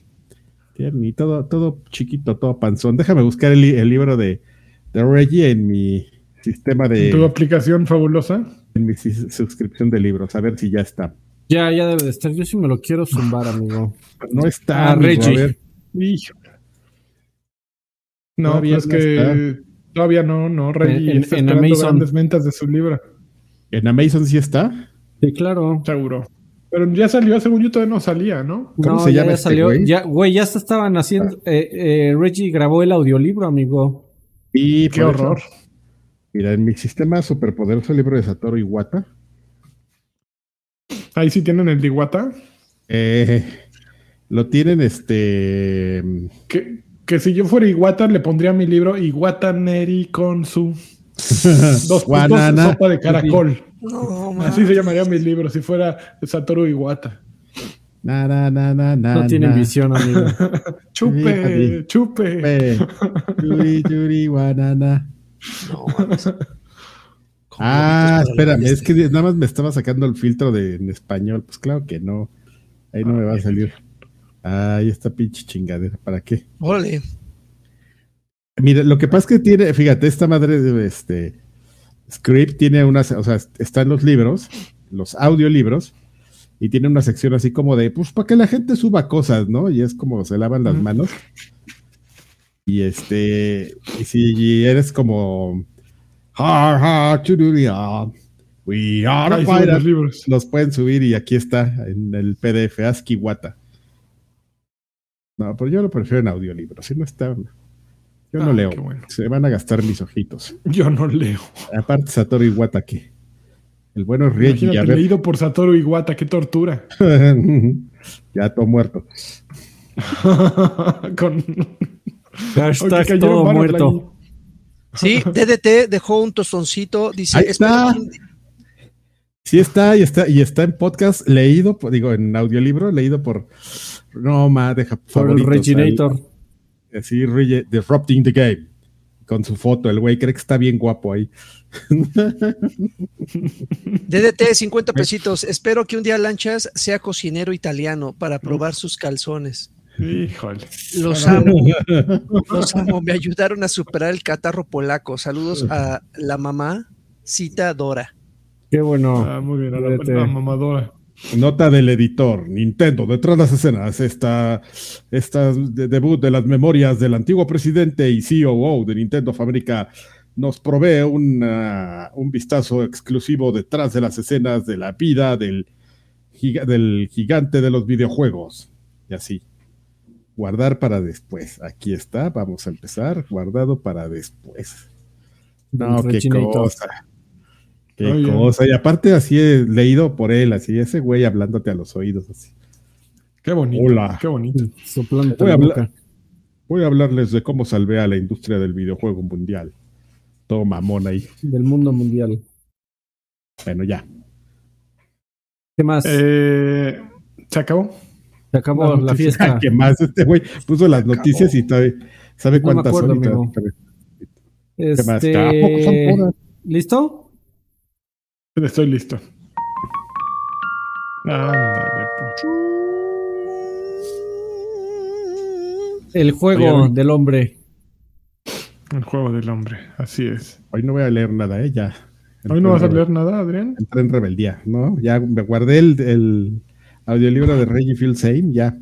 tierni, todo, todo chiquito, todo panzón. Déjame buscar el libro de, de Reggie en mi sistema de, Tu aplicación fabulosa. en mi suscripción de libros, a ver si ya está. Ya, ya debe de estar. Yo sí me lo quiero zumbar, amigo. No está, Ah, amigo, a Reggie. ver. Hijo. No, Todavía pues no que todavía no, no, Reggie En- en- está en esperando Amazon. grandes ventas de su libro, En Amazon sí está. Sí, claro. seguro. Pero ya salió, según yo todavía no salía, ¿no? ¿Cómo no, se ya, llama ya este salió. güey? Ya, güey, ya se estaban haciendo. eh, eh, Reggie grabó el audiolibro, amigo. Y Qué eso, horror. mira, en mi sistema superpoderoso libro de Satoru Iwata, Ahí sí tienen el de Iwata. eh, lo tienen este. Que, que si yo fuera Iwata le pondría mi libro Iwata Neri con su dos puntos sopa de caracol. No. Así se llamaría mi libro si fuera Satoru Iwata. Na, na, na, na, na, No tienen na. visión, amigo. Chupe, chupe. Yuri, yuri, guanana. No, mames. Ah, espérame, es que nada más me estaba sacando el filtro de en español. Pues claro que no. Ahí no me va a salir. Ay, esta pinche chingadera. ¿Para qué? Órale. Mira, lo que pasa es que tiene, fíjate, esta madre de este script tiene unas, o sea, está en los libros, los audiolibros, y tiene una sección así como de, pues, para que la gente suba cosas, ¿no? Y es como se lavan las manos. Y este, y si eres como, ha, ha, chururia, we are los fighters", libros. los pueden subir y aquí está en el PDF, ASCII Wata. No, pero yo lo prefiero en audiolibro, si no está. Yo no Ah, leo. bueno. Se van a gastar mis ojitos. Yo no leo. Aparte, Satoru Iwata, que el bueno ver- leído por Satoru Iwata, qué tortura. ya todo muerto. Con... Hashtag todo muerto. Sí, DDT dejó un tostoncito. Dice: Ahí está. que- Sí está, y está, y está en podcast leído, digo, en audiolibro, leído por no ma, deja Por el Reginator. Así, Rege- Disrupting the Game. Con su foto, el güey cree que está bien guapo ahí. DDT, 50 pesitos. Espero que un día Lanchas sea cocinero italiano para probar sus calzones. Híjole. Los amo. Los amo. Me ayudaron a superar el catarro polaco. Saludos a la mamá, Cita Dora. Qué bueno. Ah, muy bien, a la, Fíjate. la mamadora. Nota del editor, Nintendo, detrás de las escenas, esta, esta de- debut de las memorias del antiguo presidente y COO de Nintendo of America nos provee una- un vistazo exclusivo detrás de las escenas de la vida del, giga- del gigante de los videojuegos. Y así. Guardar para después. Aquí está, vamos a empezar. Guardado para después. No, qué cosa. Qué Oye. cosa. Y aparte así he leído por él, así ese güey hablándote a los oídos así. Qué bonito. Hola. Qué bonito. Voy a la hablar- boca. Voy a hablarles de cómo salvé a la industria del videojuego mundial. Todo mamón ahí. Del mundo mundial. Bueno, ya. ¿Qué más? Eh, ¿Se acabó? Se acabó la fiesta. ¿Qué más? Este güey puso las noticias y sabe, sabe No me cuántas acuerdo, son. Este. ¿Listo? Estoy listo. Ándale, puto. El juego Oye, del hombre. El juego del hombre. Así es. Hoy no voy a leer nada, ¿eh? Ya. Hoy no vas a leer nada, Adrián. Entré en rebeldía, ¿no? Ya me guardé el, el audiolibro de Reggie Feel Same, ya.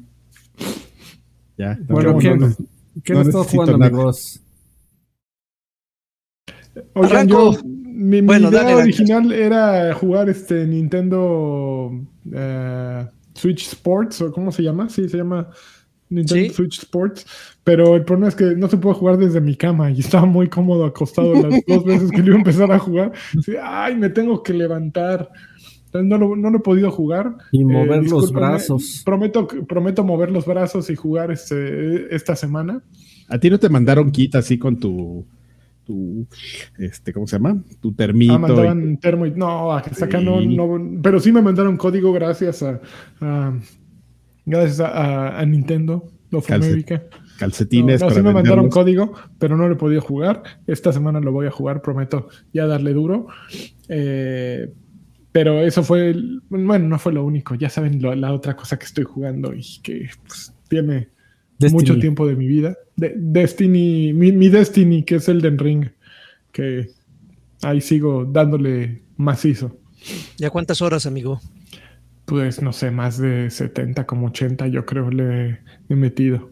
Ya. no, Bueno, no, ¿qué, no, no. ¿qué no necesito jugando, nada. amigos? Oigan, Arranco. yo, mi, idea dale, original era jugar este Nintendo eh, Switch Sports, o ¿cómo se llama? Sí, se llama Nintendo Sí. Switch Sports. Pero el problema es que no se puede jugar desde mi cama y estaba muy cómodo acostado las dos veces que lo iba a empezar a jugar. Ay, me tengo que levantar. Entonces no lo, no lo he podido jugar. Y mover los brazos. Prometo, prometo mover los brazos y jugar este, esta semana. A ti no te mandaron kit así con tu, tu, este, ¿cómo se llama? Tu termito. Ah, mandaban termo y no, hasta acá no, Sí. no, pero sí me mandaron código gracias a, a- gracias a, Nintendo of Calcet- America. y No, calcetines. no, para sí me mandaron venderlos. código, pero no lo he podido jugar. Esta semana lo voy a jugar, prometo ya darle duro. Eh, pero eso fue, el- bueno, no fue lo único. Ya saben lo- la otra cosa que estoy jugando y que pues, tiene Destiny. mucho tiempo de mi vida. De- Destiny, mi, mi Destiny, que es el Den Ring, que ahí sigo dándole macizo. ¿Ya cuántas horas, amigo? Pues no sé, más de 70, como 80 yo creo le he metido.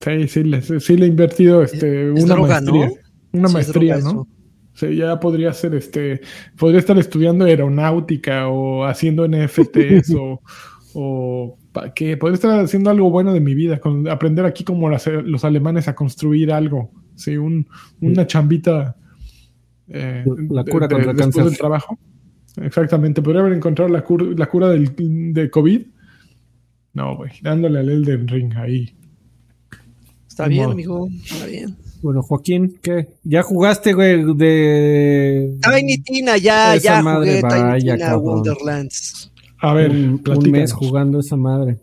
Sí, sí, le, sí le he invertido este, Es una droga, ¿no? maestría. Una Sí, es maestría, ¿no? eso. Sí, ya podría ser este, podría estar estudiando aeronáutica o haciendo NFTs o, o ¿pa' qué? Podría estar haciendo algo bueno de mi vida, con, aprender aquí como las- los alemanes a construir algo, sí, un, una chambita. eh, La cura contra el después cáncer. del trabajo. Exactamente, podría haber encontrado la, cur- la cura del, de COVID. No, güey, dándole al Elden Ring ahí. Está bien, modo. amigo. Está bien. Bueno, Joaquín, ¿qué? ¿Ya jugaste, güey, de... Tiny Tina, ya, Esa ya madre, jugué Tiny Tina cabrón. Wonderlands. A ver, un, mes jugando esa madre?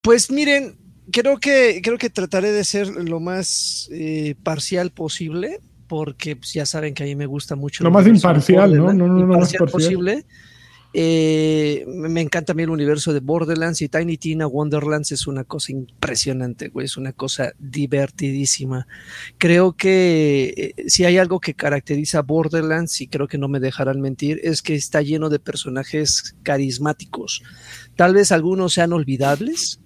Pues miren, creo que, creo que trataré de ser lo más eh, parcial posible, porque pues, ya saben que a mí me gusta mucho. Lo más imparcial, ¿no? Borderlands, No, no, no, lo más imparcial parcial. Eh, me me encanta a mí el universo de Borderlands y Tiny Tina Wonderlands es una cosa impresionante, güey, es una cosa divertidísima. Creo que eh, si hay algo que caracteriza a Borderlands, y creo que no me dejarán mentir, es que está lleno de personajes carismáticos. Tal vez algunos sean olvidables,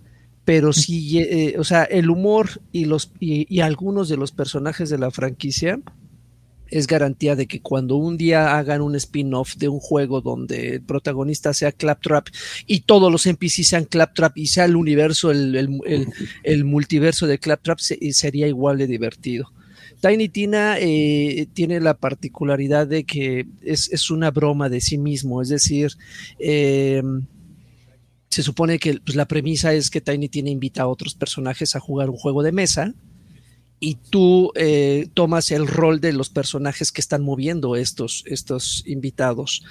pero sí, eh, o sea, el humor y, los, y, y algunos de los personajes de la franquicia es garantía de que cuando un día hagan un spin-off de un juego donde el protagonista sea Claptrap y todos los NPC sean Claptrap y sea el universo, el, el- el- multiverso de Claptrap, se- sería igual de divertido. Tiny Tina eh, tiene la particularidad de que es, es una broma de sí mismo, es decir, eh, se supone que pues, la premisa es que Tiny Tina invita a otros personajes a jugar un juego de mesa y tú eh, tomas el rol de los personajes que están moviendo estos, estos invitados.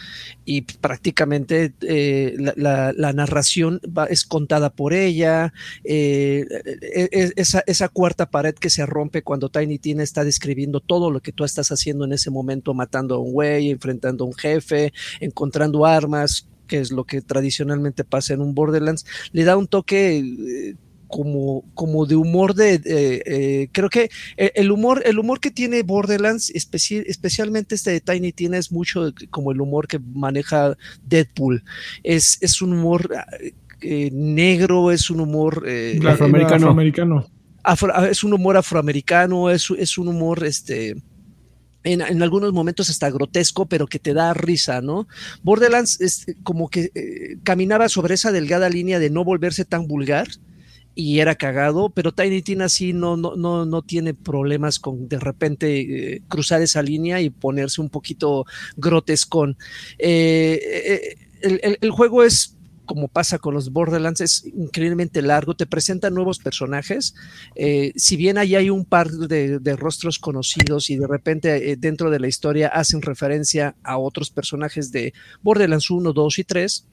Y prácticamente eh, la, narración va- es contada por ella. eh, e- e- esa, esa cuarta pared que se rompe cuando Tiny Tina está describiendo todo lo que tú estás haciendo en ese momento, matando a un güey, enfrentando a un jefe, encontrando armas, que es lo que tradicionalmente pasa en un Borderlands, le da un toque. Eh, como, como de humor de, eh, eh, creo que el humor, el humor que tiene Borderlands, especialmente este de Tiny Tina, es mucho como el humor que maneja Deadpool. Es, es un humor eh, negro, es un humor afroamericano. es un humor afroamericano, es, es un humor este en, algunos momentos hasta grotesco, pero que te da risa, ¿no? Borderlands es como que eh, caminaba sobre esa delgada línea de no volverse tan vulgar y era cagado, pero Tiny Tina sí no, no, no, no tiene problemas con de repente eh, cruzar esa línea y ponerse un poquito grotescón. Eh, el juego es como pasa con los Borderlands, es increíblemente largo, te presentan nuevos personajes. Eh, si bien ahí hay un par de, rostros conocidos y de repente eh, dentro de la historia hacen referencia a otros personajes de Borderlands 1, 2 y 3,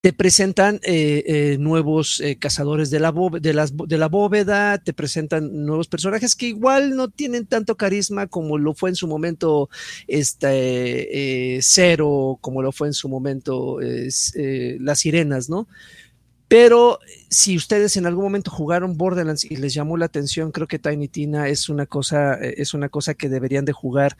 te presentan eh, eh, nuevos eh, cazadores de la, bóveda, te presentan nuevos personajes que igual no tienen tanto carisma como lo fue en su momento este, Cero, como lo fue en su momento Las Sirenas, ¿no? Pero si ustedes en algún momento jugaron Borderlands y les llamó la atención, creo que Tiny Tina es una cosa, es una cosa que deberían de jugar.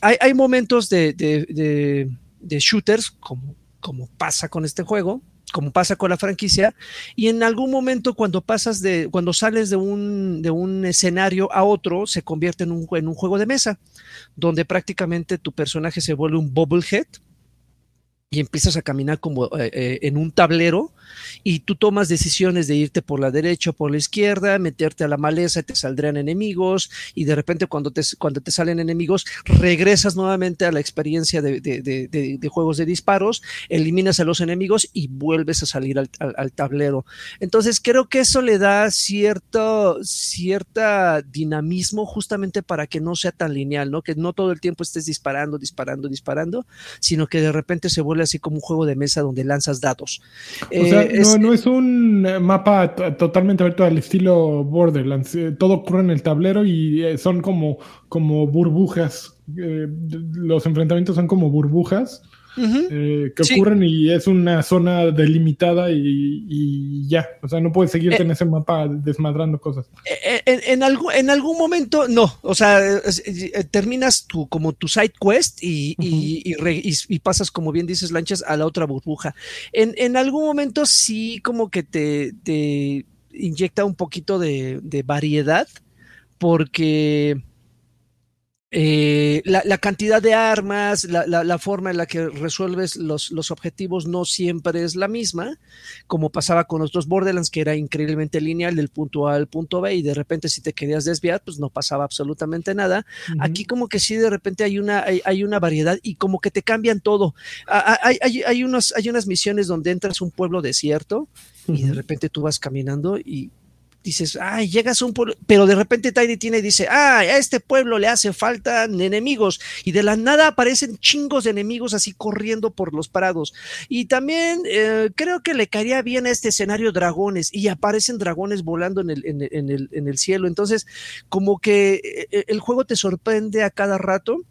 Hay, momentos de shooters, como como pasa con este juego, como pasa con la franquicia, y en algún momento cuando pasas de, cuando sales de un, de un escenario a otro, se convierte en un, en un juego de mesa, donde prácticamente tu personaje se vuelve un bobblehead, y empiezas a caminar como eh, eh, en un tablero y tú tomas decisiones de irte por la derecha o por la izquierda, meterte a la maleza, te saldrán enemigos y de repente cuando te, cuando te salen enemigos regresas nuevamente a la experiencia de, de, de, juegos de disparos, eliminas a los enemigos y vuelves a salir al, al, tablero. Entonces creo que eso le da cierto cierta dinamismo justamente para que no sea tan lineal, ¿no? que no todo el tiempo estés disparando, disparando, disparando, sino que de repente se vuelve así como un juego de mesa donde lanzas datos. O sea, eh, no, es... un mapa totalmente abierto al estilo Borderlands. Eh, todo ocurre en el tablero y eh, son como, como burbujas. los enfrentamientos son como burbujas eh, que ocurren y es una zona delimitada y, ya. O sea, no puedes seguirte eh, en ese mapa desmadrando cosas. Eh, en, algún, en algún momento, no. O sea, terminas tu, como tu side quest y, y, pasas, como bien dices, lanchas a la otra burbuja. En, en algún momento sí como que te, te inyecta un poquito de, de variedad porque eh, la, cantidad de armas, la, forma en la que resuelves los, los, objetivos no siempre es la misma, como pasaba con los dos Borderlands, que era increíblemente lineal del punto A al punto B, y de repente si te querías desviar, pues no pasaba absolutamente nada. Aquí como que sí, de repente hay una, hay, una variedad y como que te cambian todo. Hay, hay, hay, unos, hay unas misiones donde entras a un pueblo desierto y de repente tú vas caminando y dices, ay, llegas a un pueblo, pero de repente Tiny tiene dice, ay, a este pueblo le hace falta enemigos, y de la nada aparecen chingos de enemigos así corriendo por los prados. Y también eh, creo que le caería bien a este escenario dragones, y aparecen dragones volando en el, en, el, en el cielo. Entonces, como que eh, el juego te sorprende a cada rato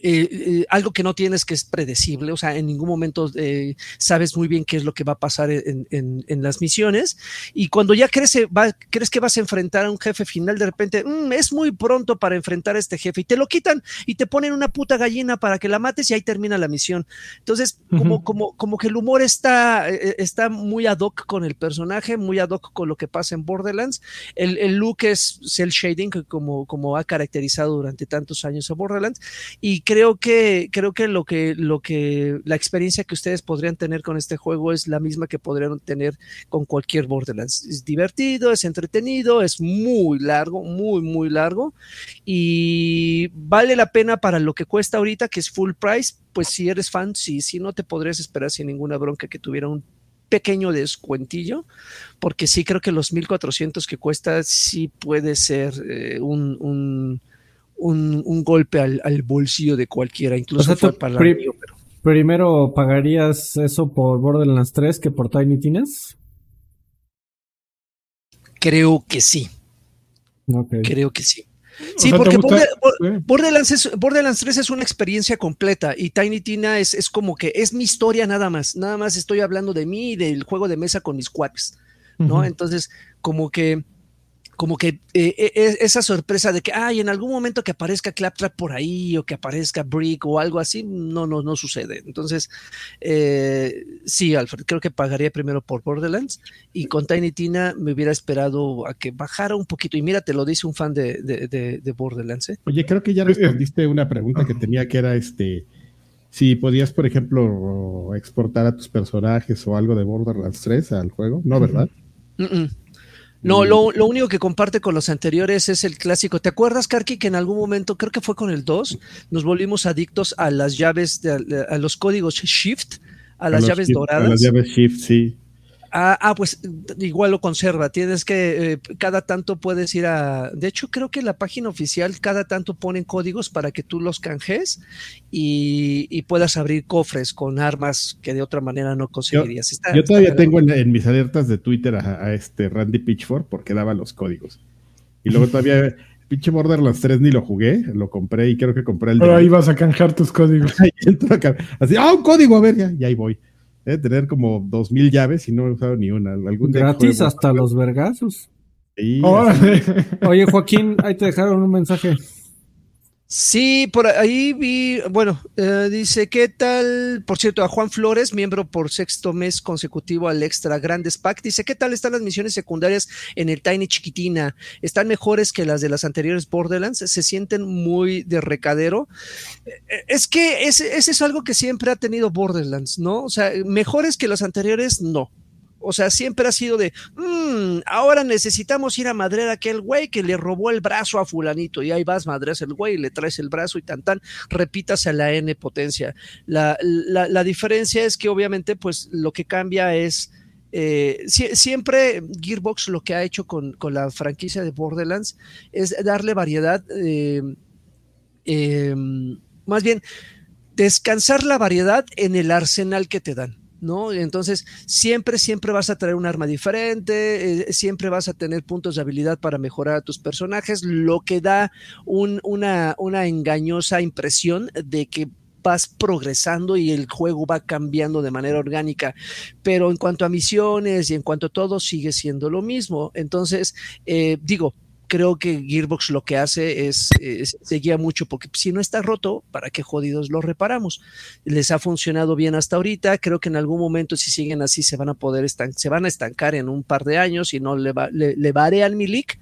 eh, eh, algo que no tienes que es predecible, o sea, en ningún momento eh, sabes muy bien qué es lo que va a pasar en, las misiones y cuando ya crees, crees que vas a enfrentar a un jefe final, de repente mm, es muy pronto para enfrentar a este jefe y te lo quitan y te ponen una puta gallina para que la mates y ahí termina la misión. Entonces, como, como, como que el humor está, está muy ad hoc con el personaje, muy ad hoc con lo que pasa en Borderlands. El, el look es cel shading, como, como ha caracterizado durante tantos años a Borderlands y creo que, creo que lo que, lo que, la experiencia que ustedes podrían tener con este juego es la misma que podrían tener con cualquier Borderlands. Es divertido, es entretenido, es muy largo, muy, muy largo y vale la pena para lo que cuesta ahorita, que es full price. Pues si eres fan, sí, sí, no te podrías esperar sin ninguna bronca que tuviera un pequeño descuentillo, porque sí creo que los 1400 que cuesta sí puede ser eh, un, un, golpe al, bolsillo de cualquiera, incluso para Primero pagarías eso por Borderlands 3 que por Tiny Tina's? Creo que sí. Creo que sí. Sí, porque Borderlands, Borderlands 3 es una experiencia completa y Tiny Tina es, es como que es mi historia nada más. Nada más estoy hablando de mí y del juego de mesa con mis cuates. ¿no? Entonces, como que como que eh, eh, esa sorpresa de que, ay, en algún momento que aparezca Claptrap por ahí o que aparezca Brick o algo así, no, no, no sucede. Entonces, eh, sí, Alfred, creo que pagaría primero por Borderlands y con Tiny Tina me hubiera esperado a que bajara un poquito. Y mira, te lo dice un fan de, de, Borderlands. ¿eh? Oye, creo que ya respondiste una pregunta que tenía que era este. Si podías, por ejemplo, exportar a tus personajes o algo de Borderlands 3 al juego, ¿no, verdad? No, lo, lo, único que comparte con los anteriores es el clásico. ¿Te acuerdas, Karki, que en algún momento, creo que fue con el 2, nos volvimos adictos a las llaves, de, a, los códigos Shift, a las llaves doradas? A las llaves Shift, sí. Ah, ah, pues igual lo conserva. Tienes que, eh, cada tanto puedes ir a. De hecho, creo que la página oficial cada tanto ponen códigos para que tú los canjes y, puedas abrir cofres con armas que de otra manera no conseguirías. Yo, todavía tengo en, mis alertas de Twitter a, este Randy Pitchford porque daba los códigos. Y luego todavía. Pinche Borderlands 3 ni lo jugué, lo compré y creo que compré el. Pero ahí vas a canjear tus códigos. Así, ah, un código, a ver, ya, y ahí voy tener como dos mil llaves y no he usado ni una. Algún Gratis hasta los vergazos. Oye, Joaquín, ahí te dejaron un mensaje. Sí, por ahí vi, bueno, eh, dice, ¿qué tal? Por cierto, a Juan Flores, miembro por sexto mes consecutivo al Extra Grandes Pack, dice, ¿qué tal están las misiones secundarias en el Tiny Chiquitina? ¿Están mejores que las de las anteriores Borderlands? ¿Se sienten muy de recadero? Eh, eh, es que ese, ese es algo que siempre ha tenido Borderlands, ¿no? O sea, mejores que las anteriores, no. O sea, siempre ha sido de, mmm, ahora necesitamos ir a madrear a aquel güey que le robó el brazo a fulanito y ahí vas, madreas el güey, le traes el brazo y tan tan, repítase a la N potencia. La, la, diferencia es que obviamente pues lo que cambia es... Eh, siempre Gearbox lo que ha hecho con, la franquicia de Borderlands es darle variedad, eh, em, más bien descansar la variedad en el arsenal que te dan. ¿No? Entonces, siempre, siempre vas a traer un arma diferente, eh, siempre vas a tener puntos de habilidad para mejorar a tus personajes, lo que da una, engañosa impresión de que vas progresando y el juego va cambiando de manera orgánica. Pero en cuanto a misiones y en cuanto a todo, sigue siendo lo mismo. Entonces, eh, digo, creo que Gearbox lo que hace es, se guía mucho porque si no está roto, ¿para qué jodidos lo reparamos? Les ha funcionado bien hasta ahorita, creo que en algún momento si siguen así se van a poder se van a estancar en un par de años y no le, va, le, le varean mi leak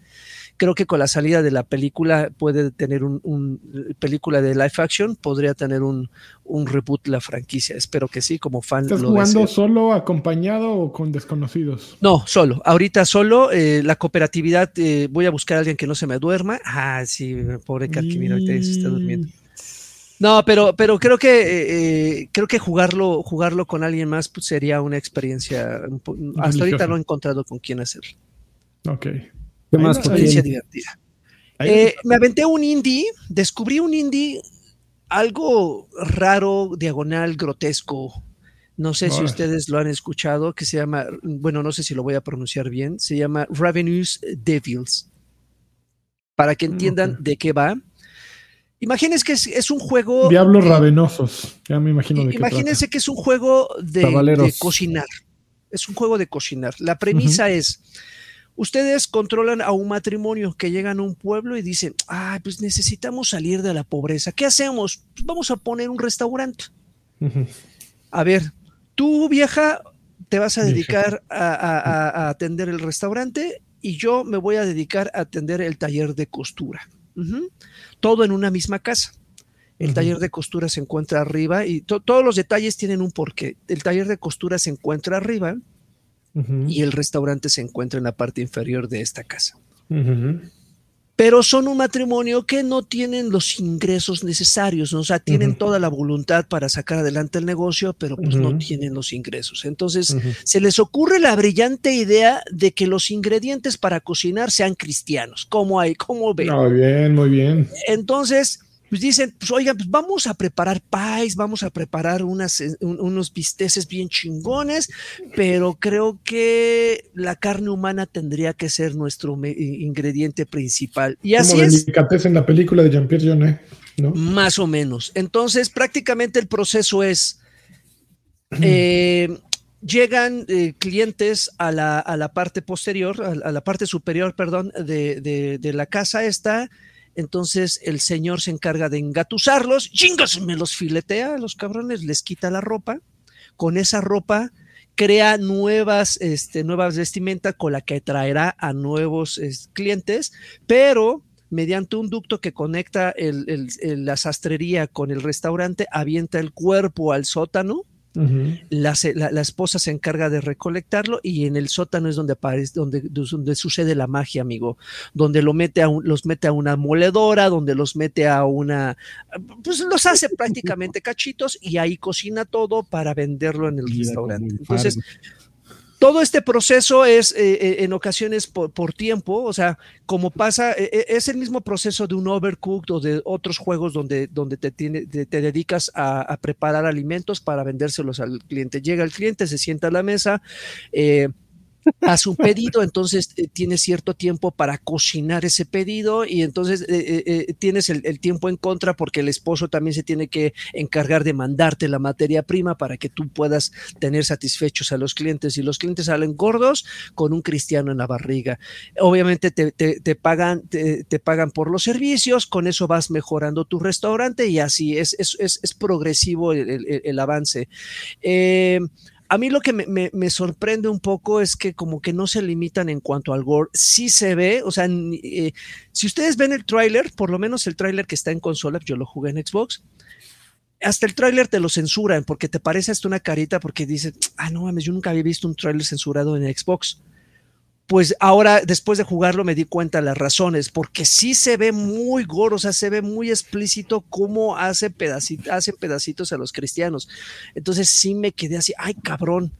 Creo que con la salida de la película puede tener un, película de live action, podría tener un, un, reboot la franquicia. Espero que sí, como fan. ¿Estás jugando solo, acompañado o con desconocidos? No, solo. Ahorita solo. Eh, la cooperatividad, eh, voy a buscar a alguien que no se me duerma. Ah, sí, pobre Karki, mira, ahorita se está durmiendo. No, pero, pero creo que eh, creo que jugarlo, jugarlo con alguien más pues, sería una experiencia. Hasta ahorita no he encontrado con quién hacerlo. Ok. ¿Qué más? divertida. Eh, me aventé un indie, descubrí un indie algo raro, diagonal, grotesco. No sé si ustedes lo han escuchado, que se llama, bueno, no sé si lo voy a pronunciar bien, se llama Revenues Devils. Para que entiendan de qué va. Imagínense que es, un juego. Diablos ravenosos. Ya me imagino de Imagínense que es un juego de, cocinar. Es un juego de cocinar. La premisa es Ustedes controlan a un matrimonio que llegan a un pueblo y dicen, ah, pues necesitamos salir de la pobreza. ¿Qué hacemos? Pues vamos a poner un restaurante. A ver, tú vieja te vas a dedicar a, atender el restaurante y yo me voy a dedicar a atender el taller de costura. Todo en una misma casa. El taller de costura se encuentra arriba y todos los detalles tienen un porqué. El taller de costura se encuentra arriba y el restaurante se encuentra en la parte inferior de esta casa. Pero son un matrimonio que no tienen los ingresos necesarios, o sea, tienen toda la voluntad para sacar adelante el negocio, pero pues no tienen los ingresos. Entonces, se les ocurre la brillante idea de que los ingredientes para cocinar sean cristianos. ¿Cómo hay? ¿Cómo ven? Muy bien, muy bien. Entonces, pues dicen, pues oigan, pues vamos a preparar pies, vamos a preparar unas, eh, unos bisteces bien chingones, pero creo que la carne humana tendría que ser nuestro ingrediente principal. Y así es. en la película de Jean-Pierre Jeunet, ¿no? Más o menos. Entonces, prácticamente el proceso es, eh, llegan eh, clientes a la, a la, parte posterior, a, la parte superior, perdón, de, de, de, la casa esta. Entonces el señor se encarga de engatusarlos, chingas, me los filetea a los cabrones, les quita la ropa. Con esa ropa crea nuevas, este, nuevas vestimentas con la que traerá a nuevos es, clientes, pero mediante un ducto que conecta el, el, la sastrería con el restaurante, avienta el cuerpo al sótano la, la, la, esposa se encarga de recolectarlo y en el sótano es donde aparece, donde, donde sucede la magia, amigo, donde lo mete a un, los mete a una moledora, donde los mete a una, pues los hace prácticamente cachitos y ahí cocina todo para venderlo en el restaurante. Entonces, todo este proceso es eh, en ocasiones por, por, tiempo, o sea, como pasa, eh, es el mismo proceso de un overcooked o de otros juegos donde, donde te, tiene, te dedicas a, a, preparar alimentos para vendérselos al cliente. Llega el cliente, se sienta a la mesa, eh, hace un pedido, entonces eh, tienes cierto tiempo para cocinar ese pedido y entonces eh, eh, tienes el, tiempo en contra porque el esposo también se tiene que encargar de mandarte la materia prima para que tú puedas tener satisfechos a los clientes y los clientes salen gordos con un cristiano en la barriga. Obviamente te, te, pagan, te, pagan por los servicios, con eso vas mejorando tu restaurante y así es, es, es, es progresivo el, el, avance. A mí lo que me, sorprende un poco es que como que no se limitan en cuanto al gore. Sí se ve, o sea, eh, si ustedes ven el tráiler, por lo menos el tráiler que está en consola, yo lo jugué en Xbox, hasta el tráiler te lo censuran porque te parece hasta una carita porque dices, ah, no mames, yo nunca había visto un tráiler censurado en Xbox pues ahora después de jugarlo me di cuenta las razones, porque sí se ve muy gordo, o sea, se ve muy explícito cómo hace pedacito, hacen pedacitos a los cristianos. Entonces sí me quedé así, ay cabrón.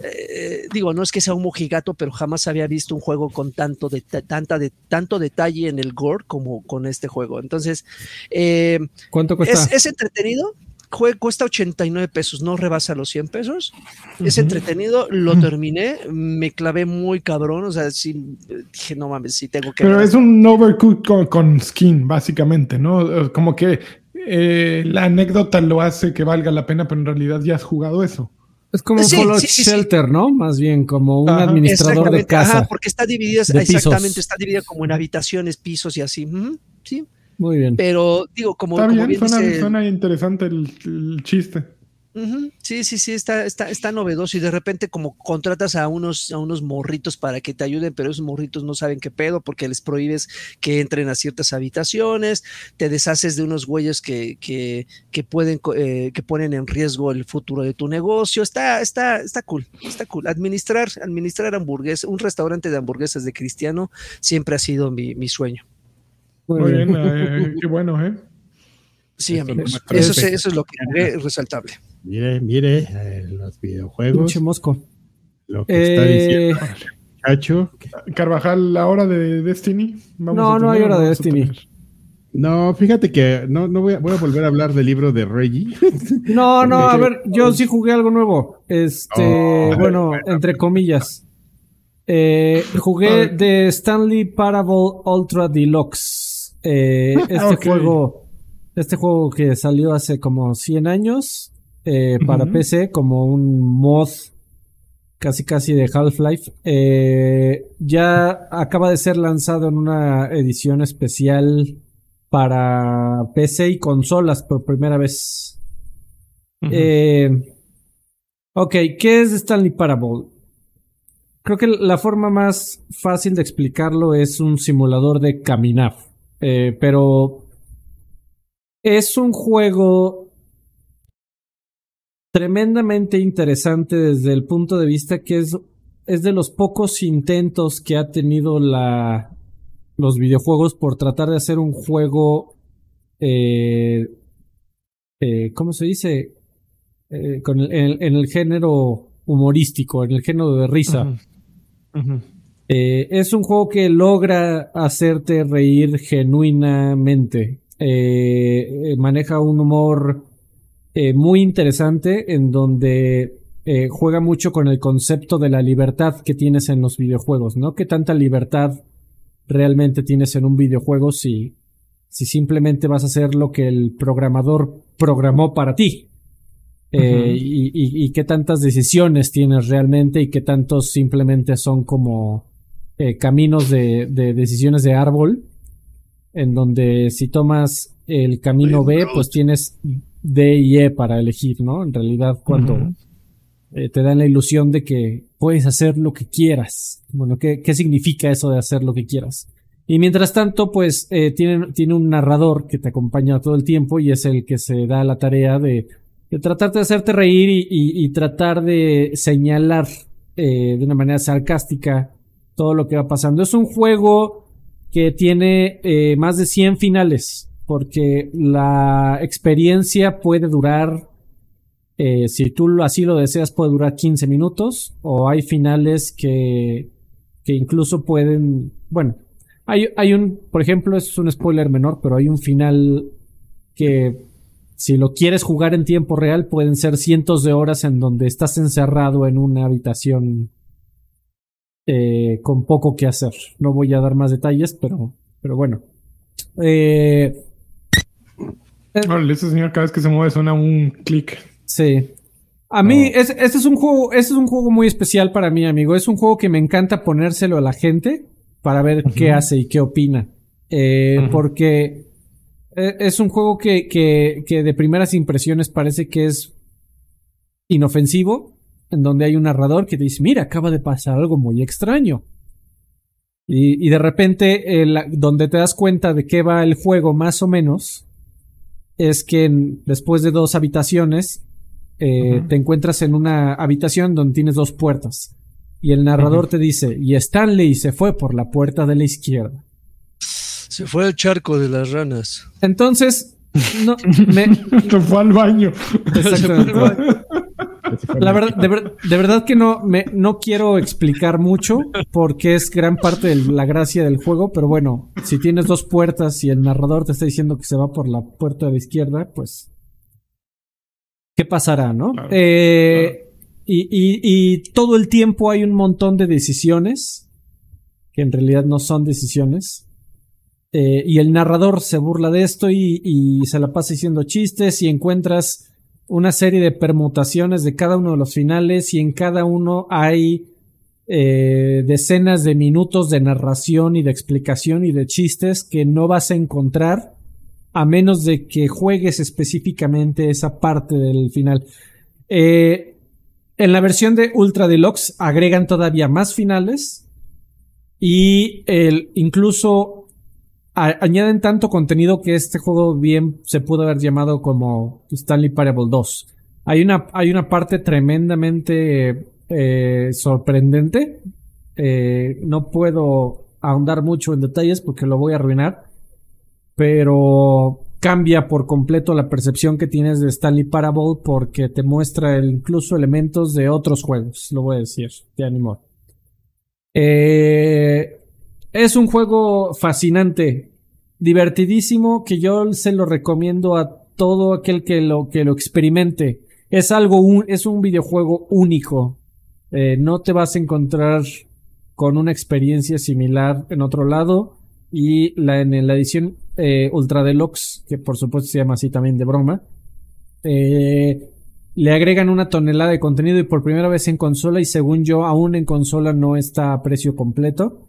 Eh, digo, no es que sea un mojigato, pero jamás había visto un juego con tanto, de, tanta de, tanto detalle en el gore como con este juego. Entonces, eh, ¿cuánto cuesta? ¿Es, es entretenido? Juego cuesta 89 pesos, no rebasa los 100 pesos. Uh -huh. Es entretenido, lo terminé, me clavé muy cabrón, o sea, sí, dije, no mames, sí tengo que... Pero ver. es un overcooked con, con, skin, básicamente, ¿no? Como que eh, la anécdota lo hace que valga la pena, pero en realidad ya has jugado eso. Es como un sí, Fallout sí, Shelter, ¿no? Más bien, como un ajá, administrador de casa. Ajá, porque está dividida, exactamente, está dividida como en habitaciones, pisos y así. Mm, sí. Muy bien. Pero digo, como, está como bien, bien suena, dice, suena, interesante el, el chiste. Uh -huh. Sí, sí, sí, está, está, está novedoso y de repente como contratas a unos, a unos morritos para que te ayuden, pero esos morritos no saben qué pedo porque les prohíbes que entren a ciertas habitaciones, te deshaces de unos güeyes que, que, que pueden, eh, que ponen en riesgo el futuro de tu negocio, está, está, está cool, está cool. Administrar, administrar hamburguesas, un restaurante de hamburguesas de cristiano siempre ha sido mi, mi sueño. Muy bien, eh, qué bueno, ¿eh? Sí, amigos. Eso, es, eso es lo que es resaltable. Mire, mire, eh, los videojuegos. Pinche mosco. Lo que eh... está diciendo Cacho. Carvajal, la hora de Destiny. Vamos no, no hay hora de Destiny. No, fíjate que no, no voy, a, voy, a, volver a hablar del libro de Reggie. No, no, a ver, yo sí jugué algo nuevo. Este, oh, bueno, bueno, entre comillas. Eh, jugué de Stanley Parable Ultra Deluxe. Eh, este okay. juego, este juego que salió hace como 100 años eh, para uh -huh. PC como un mod casi casi de Half-Life. Eh, ya acaba de ser lanzado en una edición especial para PC y consolas por primera vez. Uh -huh. eh, ok, ¿qué es Stanley Parable? Creo que la forma más fácil de explicarlo es un simulador de caminar. Eh, pero es un juego tremendamente interesante desde el punto de vista que es, es de los pocos intentos que ha tenido la, los videojuegos por tratar de hacer un juego, eh, eh, ¿cómo se dice? Eh, con el, en, en, el género humorístico, en el género de risa. Eh, es un juego que logra hacerte reír genuinamente. Eh, maneja un humor eh, muy interesante en donde eh, juega mucho con el concepto de la libertad que tienes en los videojuegos, ¿no? ¿Qué tanta libertad realmente tienes en un videojuego si, si simplemente vas a hacer lo que el programador programó para ti? eh, y, y- y qué tantas decisiones tienes realmente y qué tantos simplemente son como eh, caminos de, de decisiones de árbol, en donde si tomas el camino B, pues tienes D y E para elegir, ¿no? En realidad, cuando eh, te dan la ilusión de que puedes hacer lo que quieras. Bueno, ¿qué, qué significa eso de hacer lo que quieras? Y mientras tanto, pues eh, tiene, tiene un narrador que te acompaña todo el tiempo y es el que se da la tarea de, de tratar de hacerte reír y, y- y tratar de señalar eh, de una manera sarcástica todo lo que va pasando. Es un juego que tiene eh, más de 100 finales porque la experiencia puede durar eh, si tú así lo deseas, puede durar 15 minutos. O hay finales que, que incluso pueden. Bueno, hay, hay un. Por ejemplo, es un spoiler menor, pero hay un final que. Si lo quieres jugar en tiempo real, pueden ser cientos de horas en donde estás encerrado en una habitación eh, con poco que hacer. No voy a dar más detalles, pero, pero bueno. Eh, Órale, ese señor cada vez que se mueve suena un clic. Sí. A mí, es- este es un juego, este es un juego muy especial para mí, amigo. Es un juego que me encanta ponérselo a la gente para ver qué hace y qué opina. Eh. Porque eh, es un juego que, que, que de primeras impresiones parece que es inofensivo, en donde hay un narrador que te dice, mira, acaba de pasar algo muy extraño. Y, y de repente, eh, la- donde te das cuenta de qué va el juego más o menos, es que en- después de dos habitaciones, eh, te encuentras en una habitación donde tienes dos puertas. Y el narrador te dice, y Stanley se fue por la puerta de la izquierda. Se fue al charco de las ranas. Entonces, no, me, Se fue al baño. exactamente. La verdad, de, ver- de verdad que no, me, no quiero explicar mucho porque es gran parte de la gracia del juego, pero bueno, si tienes dos puertas y el narrador te está diciendo que se va por la puerta de la izquierda, pues, ¿qué pasará, no? Claro, Eh, y, y- y todo el tiempo hay un montón de decisiones que en realidad no son decisiones. Eh, y el narrador se burla de esto y, y se la pasa diciendo chistes y encuentras una serie de permutaciones de cada uno de los finales y en cada uno hay eh, decenas de minutos de narración y de explicación y de chistes que no vas a encontrar a menos de que juegues específicamente esa parte del final. Eh, en la versión de Ultra Deluxe agregan todavía más finales y el, incluso añaden tanto contenido que este juego bien se pudo haber llamado como Stanley Parable 2. Hay una, hay una parte tremendamente eh, sorprendente. Eh, no puedo ahondar mucho en detalles porque lo voy a arruinar. Pero cambia por completo la percepción que tienes de Stanley Parable porque te muestra incluso elementos de otros juegos. Lo voy a decir, de Animal. Eh, es un juego fascinante, divertidísimo, que yo se lo recomiendo a todo aquel que lo, que lo experimente. Es algo, un- es un videojuego único. Eh, no te vas a encontrar con una experiencia similar en otro lado. Y la, en la edición eh, Ultra Deluxe, que por supuesto se llama así también de broma, eh, le agregan una tonelada de contenido y por primera vez en consola y según yo aún en consola no está a precio completo.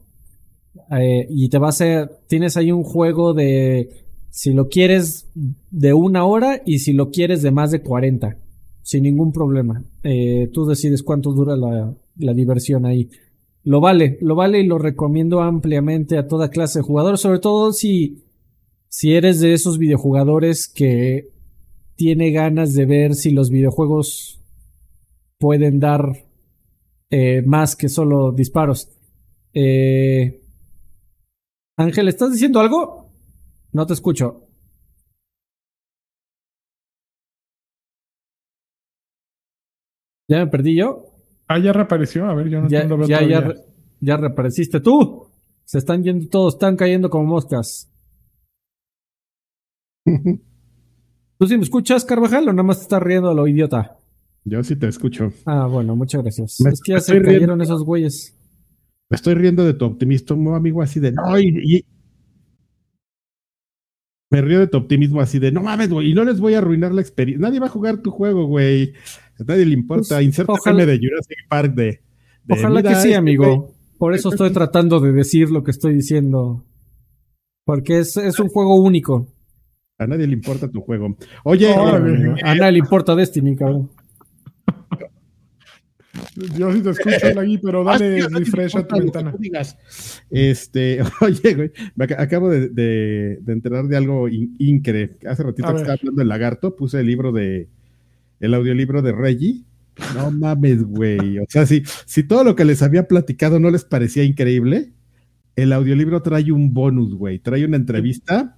Eh, y te vas a... Tienes ahí un juego de... Si lo quieres de una hora y si lo quieres de más de 40. Sin ningún problema. Eh, tú decides cuánto dura la, la diversión ahí. Lo vale, lo vale y lo recomiendo ampliamente a toda clase de jugadores. Sobre todo si, si eres de esos videojugadores que tiene ganas de ver si los videojuegos pueden dar eh, más que solo disparos. Eh, Ángel, ¿estás diciendo algo? No te escucho. ¿Ya me perdí yo? Ah, ya reapareció. A ver, yo no, Ya, veo ya, ya, re- ya reapareciste tú. Se están yendo todos, están cayendo como moscas. ¿Tú sí me escuchas, Carvajal, o nada más te estás riendo a lo idiota? Yo sí te escucho. Ah, bueno, muchas gracias. Me- es que ya se riendo. cayeron esos güeyes. Me estoy riendo de tu optimismo, amigo, así de no, y, y- me río de tu optimismo así de, no mames, güey, y no les voy a arruinar la experiencia. Nadie va a jugar tu juego, güey. A nadie le importa. Pues, Inserta ojalá- de Jurassic Park de... de, Ojalá que sí, este amigo. Por eso estoy tratando de decir lo que estoy diciendo. Porque es, es un juego único. A nadie le importa tu juego. Oye, eh, A nadie le importa Destiny, cabrón. Yo sí te escucho, Lagui, pero dale Ah, sí, refresh a tu ventana. digas. Este, oye, güey, me ac- acabo de, de, de enterar de algo in- incre. Hace ratito que estaba hablando del lagarto, puse el libro de, el audiolibro de Reggie. No mames, güey. O sea, si, si todo lo que les había platicado no les parecía increíble, el audiolibro trae un bonus, güey. Trae una entrevista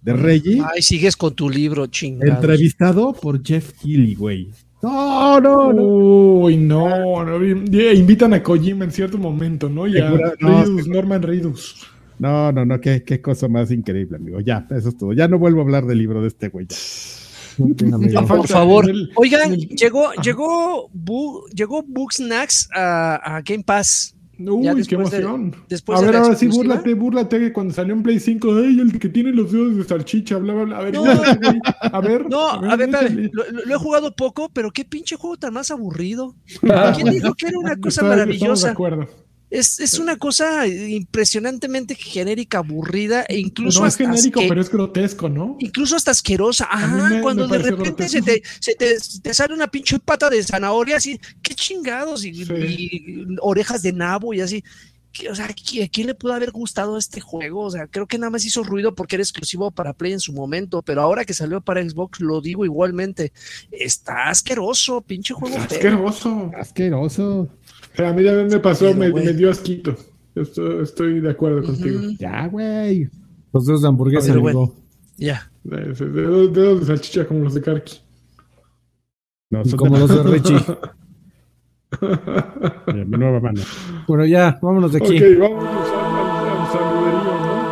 de Reggie, Ay, sigues con tu libro, chingado. entrevistado por Jeff Keighley, güey. No, no, no. Uy, no, no, invitan a Kojima en cierto momento, ¿no? Ya, no, Reedus, Norman Reedus. No, no, no, qué, qué cosa más increíble, amigo. Ya, eso es todo. Ya no vuelvo a hablar del libro de este güey. ya. Por favor. Oigan, llegó, llegó, Bu- llegó Booksnacks a, a Game Pass. Uy, qué después de- emoción. después a ver, ahora sí, búrlate, búrlate que cuando salió en Play 5, ¡ay, el que tiene los dedos de salchicha! Bla, bla, bla. A ver, No. a ver. No, a ver, métele. espérame, lo, lo- lo he jugado poco, pero qué pinche juego tan más aburrido. ¿Quién dijo que era una cosa Está- Estamos de maravillosa? acuerdo. Es, es una cosa impresionantemente genérica, aburrida e incluso no es hasta genérico, pero es grotesco, ¿no? incluso hasta asquerosa. Ajá, me- cuando me de repente se te, se, te, te sale una pinche pata de zanahoria así, qué chingados, y, Sí. y orejas de nabo y así. ¿Qué- O sea, ¿qui- ¿a quién le pudo haber gustado este juego? O sea, creo que nada más hizo ruido porque era exclusivo para Play en su momento, pero ahora que salió para Xbox, lo digo igualmente. Está asqueroso, pinche juego feo. Asqueroso. Asqueroso. Sea, a mí también me pasó, Pero, me, me dio asquito. Estoy, estoy de acuerdo contigo. Ya, güey. Los dedos de hamburguesa, amigo. bueno. Ya. De- de- Dedos, dedos de salchicha como los de Karki. No, Y son como de- los de Richie. mi nueva mano. Bueno, ya, vámonos de aquí. Ok, al, al saluderío, ¿no?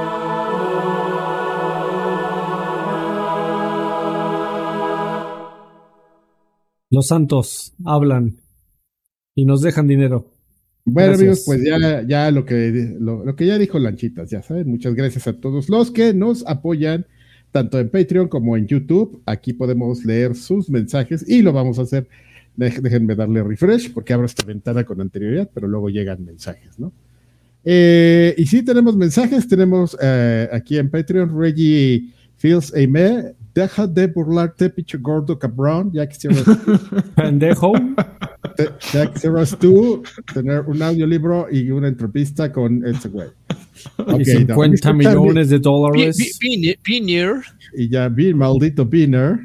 Los santos hablan y nos dejan dinero. Bueno, Gracias. amigos, pues ya, ya lo que lo, lo que ya dijo Lanchitas, ya saben, muchas gracias a todos los que nos apoyan, tanto en Patreon como en YouTube. Aquí podemos leer sus mensajes y lo vamos a hacer. Déjenme darle refresh porque abro esta ventana con anterioridad, pero luego llegan mensajes, ¿no? Eh, y sí, tenemos mensajes. Tenemos eh, aquí en Patreon, Reggie Fields Aime. Deja de burlarte, pinche gordo cabrón. Ya quisieras Pendejo. Te- ya quisieras tú tener un audiolibro y una entrevista con ese güey. y Ok, 50 no, Mr. Charlie, millones de dólares. pi- pi- Pioneer. Y ya vi, maldito Biner.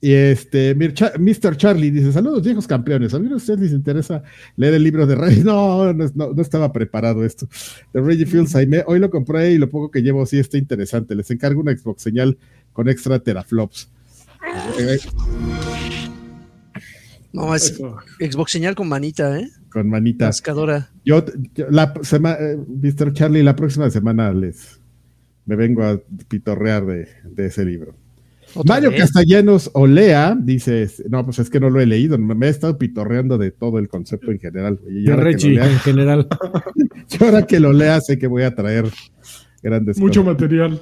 Y este, Mr. Charlie dice: Saludos, viejos campeones. ¿A alguno de ustedes les interesa leer el libro de Reggie? No, no, no, no estaba preparado esto. De Reggie Fields Jaime. Hoy lo compré y lo poco que llevo sí está interesante. Les encargo una Xbox señal con extra teraflops. Eh, No, es Eso. Xbox señal con manita, ¿eh? con manitas. Cascadora. Yo, yo- la semana, Mr. Charlie, la próxima semana les me vengo a pitorrear de, de ese libro. Mario vez. Castellanos Olea dice, no, pues es que no lo he leído, me, me he estado pitorreando de todo el concepto en general. Y De ahora, que Reggie, lo lea, en general. y ahora que lo lea, sé que voy a traer grandes Mucho cosas. material.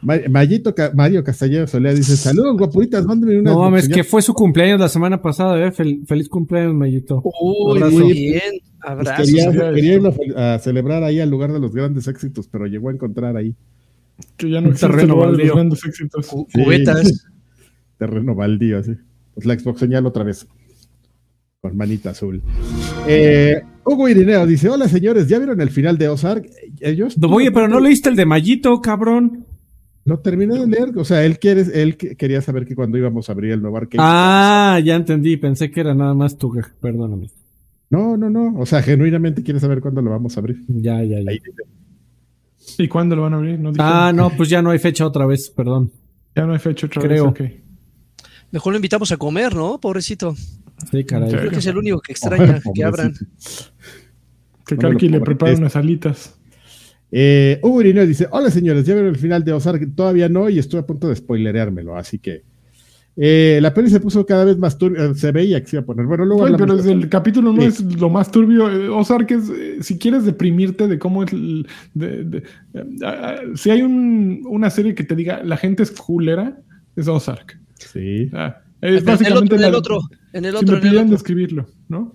Ma- Mayito Ca- Mario Castellanos Olea dice, saludos guapuritas, mándenme una No mames, señal". que fue su cumpleaños la semana pasada, ¿eh? Fel- feliz cumpleaños, Mayito. Uy, muy bien. Pues Abrazos. quería, sería quería irlo a celebrar ahí al lugar de los grandes éxitos, pero llegó a encontrar ahí Que ya no Un existe el terreno de los baldío. grandes éxitos. Cu- Sí. Cubetas. terreno baldío, así. Pues la Xbox señal otra vez. Con manita azul. Eh, Hugo Irineo dice: Hola señores, ¿ya vieron el final de Ozark? Ellos. No, Oye, pero no leíste el de Mayito, cabrón. Lo terminé de leer. O sea, él, quiere, él que- quería saber que cuando íbamos a abrir el nuevo arcade. Ah, ya entendí. Pensé que era nada más tu. Perdóname. No, no, no. O sea, genuinamente quiere saber cuándo lo vamos a abrir. Ya, ya, ya. Ahí. ¿Y cuándo lo van a abrir? No. Ah, no, pues ya no hay fecha otra vez, perdón. Ya no hay fecha otra Creo. vez. ok. Mejor lo invitamos a comer, ¿no? Pobrecito. Sí, caray. Creo que es el único que extraña que abran. Que No Karki le prepara unas alitas. Eh, Hugo Irineo dice: Hola señores, ¿ya vieron el final de Ozark? Todavía no, y estoy a punto de spoilereármelo. Así que Eh, la peli se puso cada vez más turbia, se veía que se iba a poner. Bueno, luego pero de- desde el capítulo no Sí. es lo más turbio. Eh, Ozark es, eh, si quieres deprimirte de cómo es. el- de- de- si hay un- una serie que te diga la gente es culera, es Ozark. Sí, Ah, es el básicamente. otro, el otro, en el si otro, me el pidieran otro. describirlo, ¿no?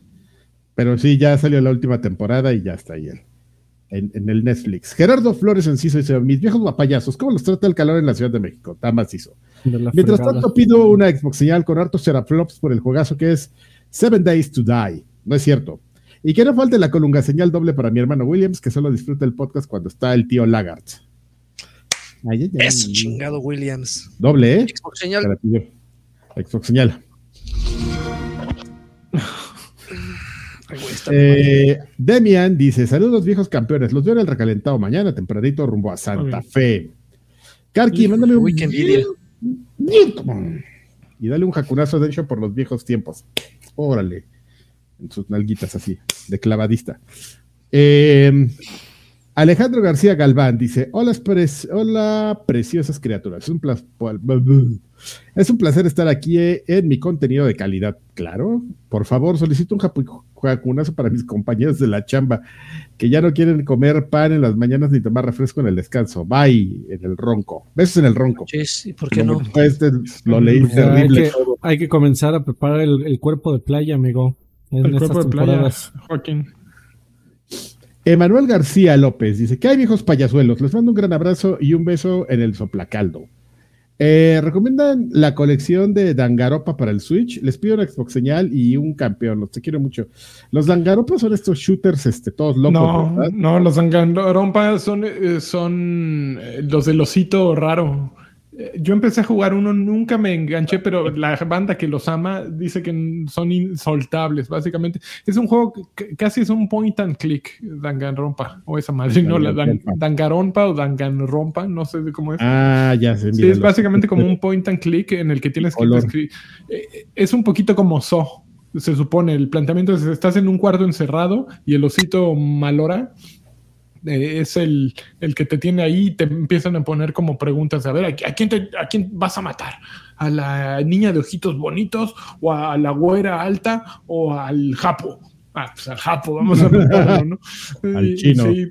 pero sí, ya salió la última temporada y ya está ahí en, en- en el Netflix. Gerardo Flores Enciso dice: Mis viejos guapayazos, ¿cómo los trata el calor en la Ciudad de México? Está macizo. Mientras fregada. tanto, pido una Xbox señal con hartos teraflops por el juegazo que es Seven Days to Die. No es cierto. Y que no falte la colunga señal doble para mi hermano Williams, que solo disfruta el podcast cuando está el tío ay. Eso, chingado Williams. Doble, ¿eh? Xbox Se señal. Xbox señal. Eh, Demian dice: Saludos, viejos campeones. Los veo en el recalentado mañana, tempranito, rumbo a Santa Fe. Karki, Híjole, mándame un. Y dale un jacunazo de hecho por los viejos tiempos. Órale. En sus nalguitas así, de clavadista. Eh, Alejandro García Galván dice: Hola, pre- hola preciosas criaturas. Es un, es un placer estar aquí eh, en mi contenido de calidad. Claro, por favor, solicito un jacunazo para mis compañeros de la chamba que ya no quieren comer pan en las mañanas ni tomar refresco en el descanso. Bye, en el ronco. Besos en el ronco. Chis, ¿y por qué no? Este lo leí O sea, hay, terrible. que, hay que comenzar a preparar el, el cuerpo de playa, amigo. En El cuerpo de playa, temporadas. Joaquín. Emanuel García López dice que hay viejos payasuelos. Les mando un gran abrazo y un beso en el soplacaldo. Eh, ¿Recomiendan la colección de Dangaropa para el Switch? Les pido una Xbox señal y un campeón. Los te quiero mucho. Los Dangaropa son estos shooters, este, todos locos, No, ¿verdad? no, los Danganronpa son, eh, son eh, los del osito raro. Eh, Yo empecé a jugar uno, nunca me enganché, pero la banda que los ama dice que son insoltables, básicamente. Es un juego que casi es un point and click, Danganronpa, o esa madre, no, la Dan-. Dangaronpa o Danganronpa, no sé de cómo es. Ah, ya sé. Sí, es básicamente como un point and click en el que tienes que Color. descri- eh, Es un poquito como So, se supone. El planteamiento es: estás en un cuarto encerrado y el osito Malora eh, es el, el que te tiene ahí y te empiezan a poner como preguntas: a ver, ¿a, a quién te- ¿a quién vas a matar? ¿A la niña de ojitos bonitos? ¿O a la güera alta? ¿O al japo? Ah, pues al japo, vamos a matarlo, ¿no? Al Y- y chino. sí,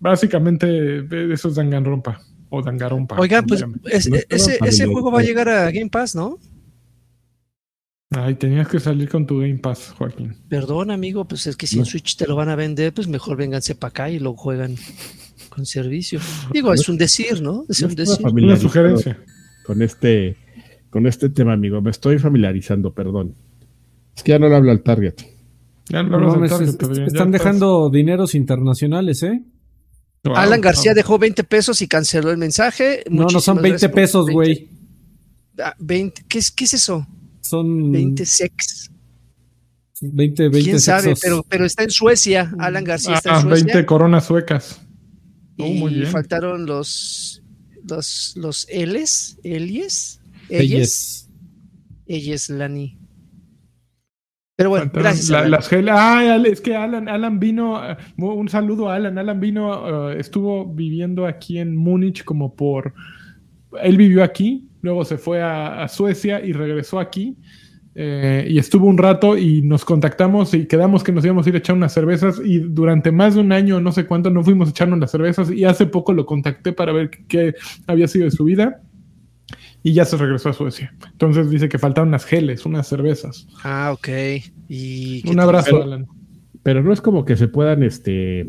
básicamente, eh, eso es Danganronpa. O Dangarompa. Oigan, como pues es- ese, ese juego va a llegar a Game Pass, ¿no? Ay, tenías que salir con tu Game Pass, Joaquín. Perdón, amigo, pues es que si en Switch te lo van a vender, pues mejor vénganse para acá y lo juegan con servicio. Digo, es un decir, ¿no? Es un decir. Una sugerencia. Con este, con este tema, amigo. Me estoy familiarizando, perdón. Es que ya no le hablo al target. Ya no No mames, target, es- están estás- dejando dineros internacionales, ¿eh? Wow, Alan García wow. dejó 20 pesos y canceló el mensaje. No, no son Muchísimas 20 gracias por pesos, 20. güey. Ah, 20. ¿Qué, es, ¿Qué es eso? Son 20 sex. 20, 20 ¿Quién sabe? sexos. Pero, pero está en Suecia. Alan García está Ah, en Suecia. 20 coronas suecas. Oh, y muy bien. faltaron los los los L's, Elies, Ellas, Lani. Pero bueno, Faltaron gracias. la- las gel- es que Alan, Alan vino. eh, un saludo a Alan. Alan vino, eh, estuvo viviendo aquí en Múnich como por. Él vivió aquí, luego se fue a, a Suecia y regresó aquí. eh, y estuvo un rato y nos contactamos y quedamos que nos íbamos a ir a echar unas cervezas y durante más de un año, no sé cuánto, no fuimos a echarnos las cervezas y hace poco lo contacté para ver qué había sido de su vida y ya se regresó a Suecia. Entonces dice que faltaban unas geles, unas cervezas. Ah, ok. Y ¿qué Un abrazo, Pero- Alan. Pero no es como que se puedan este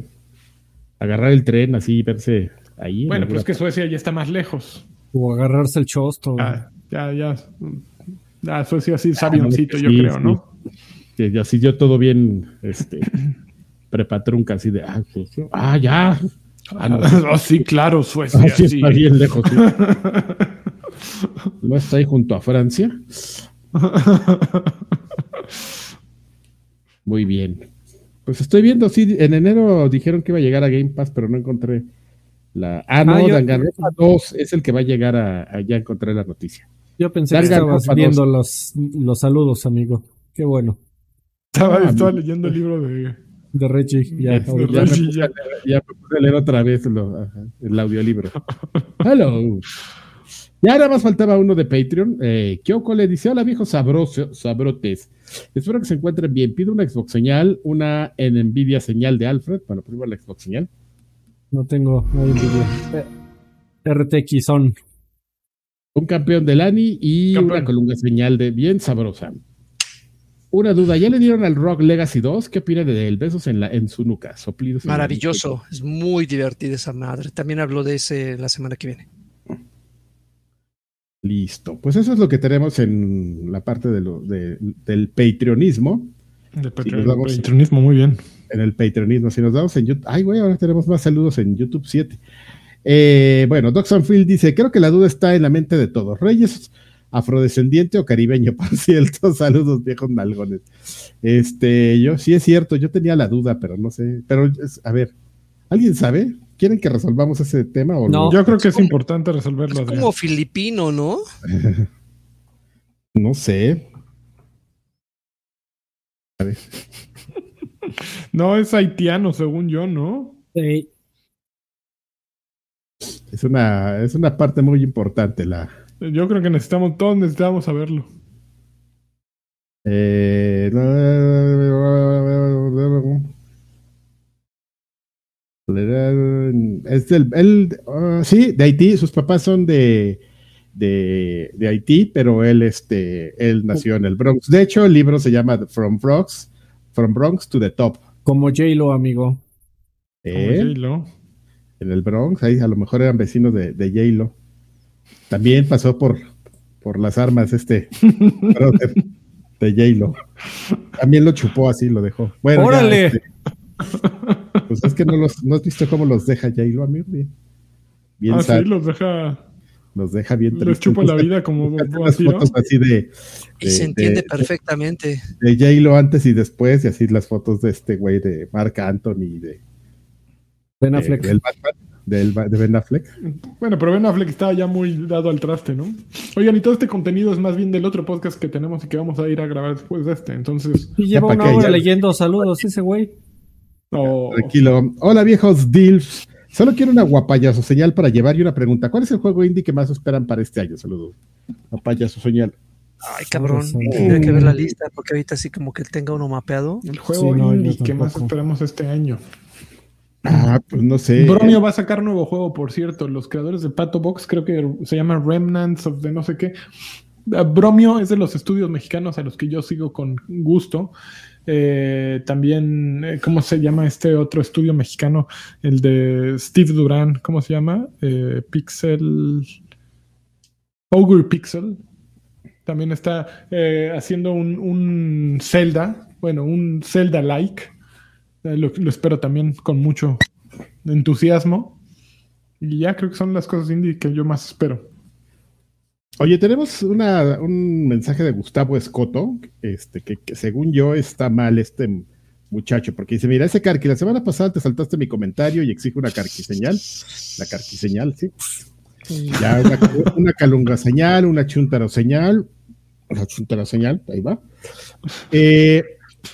agarrar el tren así y verse ahí. en Bueno, pues que Suecia ya está más lejos. O agarrarse el chosto. güey. Ah, ya, ya. Ya, Suecia sí es avioncito, yo sí, creo, sí. ¿no? Sí, así yo todo bien, este, prepatrunca, así de, ah, sí, ah, ya. Ah, no. Ah, sí, claro, Suecia. Ah, sí, sí. está bien lejos. sí. ¿No está ahí junto a Francia? Muy bien. Pues estoy viendo, sí, en enero dijeron que iba a llegar a Game Pass, pero no encontré la... Ah, no, Ah, yo- Danganronpa 2 es el que va a llegar a... a- Ya encontré la noticia. Yo pensé que estabas viendo los, los saludos, amigo. Qué bueno. Estaba, Ah, estaba leyendo el libro de. De Reggie. Ya, De. Ya me, ya. ya me puse a leer otra vez lo- ajá, el audiolibro. Hello. Ya nada más faltaba uno de Patreon. Eh, Kyoko le dice: Hola, viejos sabrosos, sabrotes. Espero que se encuentren bien. Pido una Xbox señal, una en Nvidia señal de Alfred. Bueno, primero la Xbox señal. No tengo, no hay envidia. Eh, RTX son. Un campeón de Lani y Campeón. una columna señal de bien sabrosa. Una duda, ¿ya le dieron al Rock Legacy 2? ¿Qué opina de él? Besos en, la, en su nuca, soplidos. Maravilloso, es muy divertida esa madre. También hablo de ese la semana que viene. Listo. Pues eso es lo que tenemos en la parte de lo, de- del patreonismo. De Sí, nos vamos. patronismo, muy bien. En el patreonismo. Si nos damos en YouTube. Ay, güey, ahora tenemos más saludos en YouTube 7. Eh, bueno, Doc Sanfield dice: Creo que la duda está en la mente de todos. Reyes, afrodescendiente o caribeño, por cierto. Saludos, viejos nalgones. Este, yo sí es cierto, yo tenía la duda, pero no sé. Pero, es- a ver, ¿alguien sabe? ¿Quieren que resolvamos ese tema o No. Yo creo que es como- importante resolverlo. Es Adrián. como filipino, ¿no? No sé. No, es haitiano, según yo, ¿no? Sí. Es una, es una parte muy importante la. Yo creo que necesitamos, todos necesitamos saberlo. Eh, es del, él, ah, sí, de Haití, sus papás son de, de, de Haití, pero él, este, él nació en el Bronx. De hecho, el libro se llama From Bronx, From Bronx to the Top. Como J-Lo, amigo. Como ¿eh? J-Lo. En el Bronx, ahí a lo mejor eran vecinos de, de J-Lo. También pasó por, por las armas este brother de J-Lo. También lo chupó así, lo dejó. Bueno, ya, ¡Órale! este, pues es que no, los, no has visto cómo los deja J-Lo, amigo. Bien, bien Ah, sí, los deja, los deja bien tristes. chupa la vida como unas fotos así de, Y de- se entiende de- perfectamente. de J-Lo antes y después, y así las fotos de este güey de Mark Anthony, de, Ben de- Affleck. del Batman, del, de Ben Affleck. Bueno, pero Ben Affleck estaba ya muy dado al traste, ¿no? Oigan, y todo este contenido es más bien del otro podcast que tenemos y que vamos a ir a grabar después de este. Entonces, Y lleva una hora ya. leyendo saludos ese güey. oh, Tranquilo. Hola viejos DILFs. Solo quiero una guapayazo señal para llevar y una pregunta. ¿Cuál es el juego indie que más esperan para este año? Saludos. Guapayazo señal. Ay, cabrón. Saludos, Tendría que ver la lista porque ahorita sí como que tenga uno mapeado. el juego Sí, no, indie que más esperamos este año. Ah, pues no sé. Bromio va a sacar nuevo juego, por cierto. Los creadores de Pato Box, creo que se llama Remnants of de no sé qué. Ah, Bromio es de los estudios mexicanos a los que yo sigo con gusto. Eh, también, eh, ¿cómo se llama este otro estudio mexicano? El de Steve Duran, ¿cómo se llama? Eh, Pixel. Ogre Pixel. También está haciendo un, un Zelda, bueno, un Zelda-like. Lo, lo espero también con mucho entusiasmo. Y ya creo que son las cosas indie que yo más espero. Oye, tenemos una, un mensaje de Gustavo Escoto, este, que, que según yo está mal este muchacho, porque dice, mira, ese carqui, la semana pasada te saltaste mi comentario y exige una carqui señal. La carqui señal, sí. Ya una, una calunga señal, una chuntaro señal, una chuntaro señal, ahí va. Eh,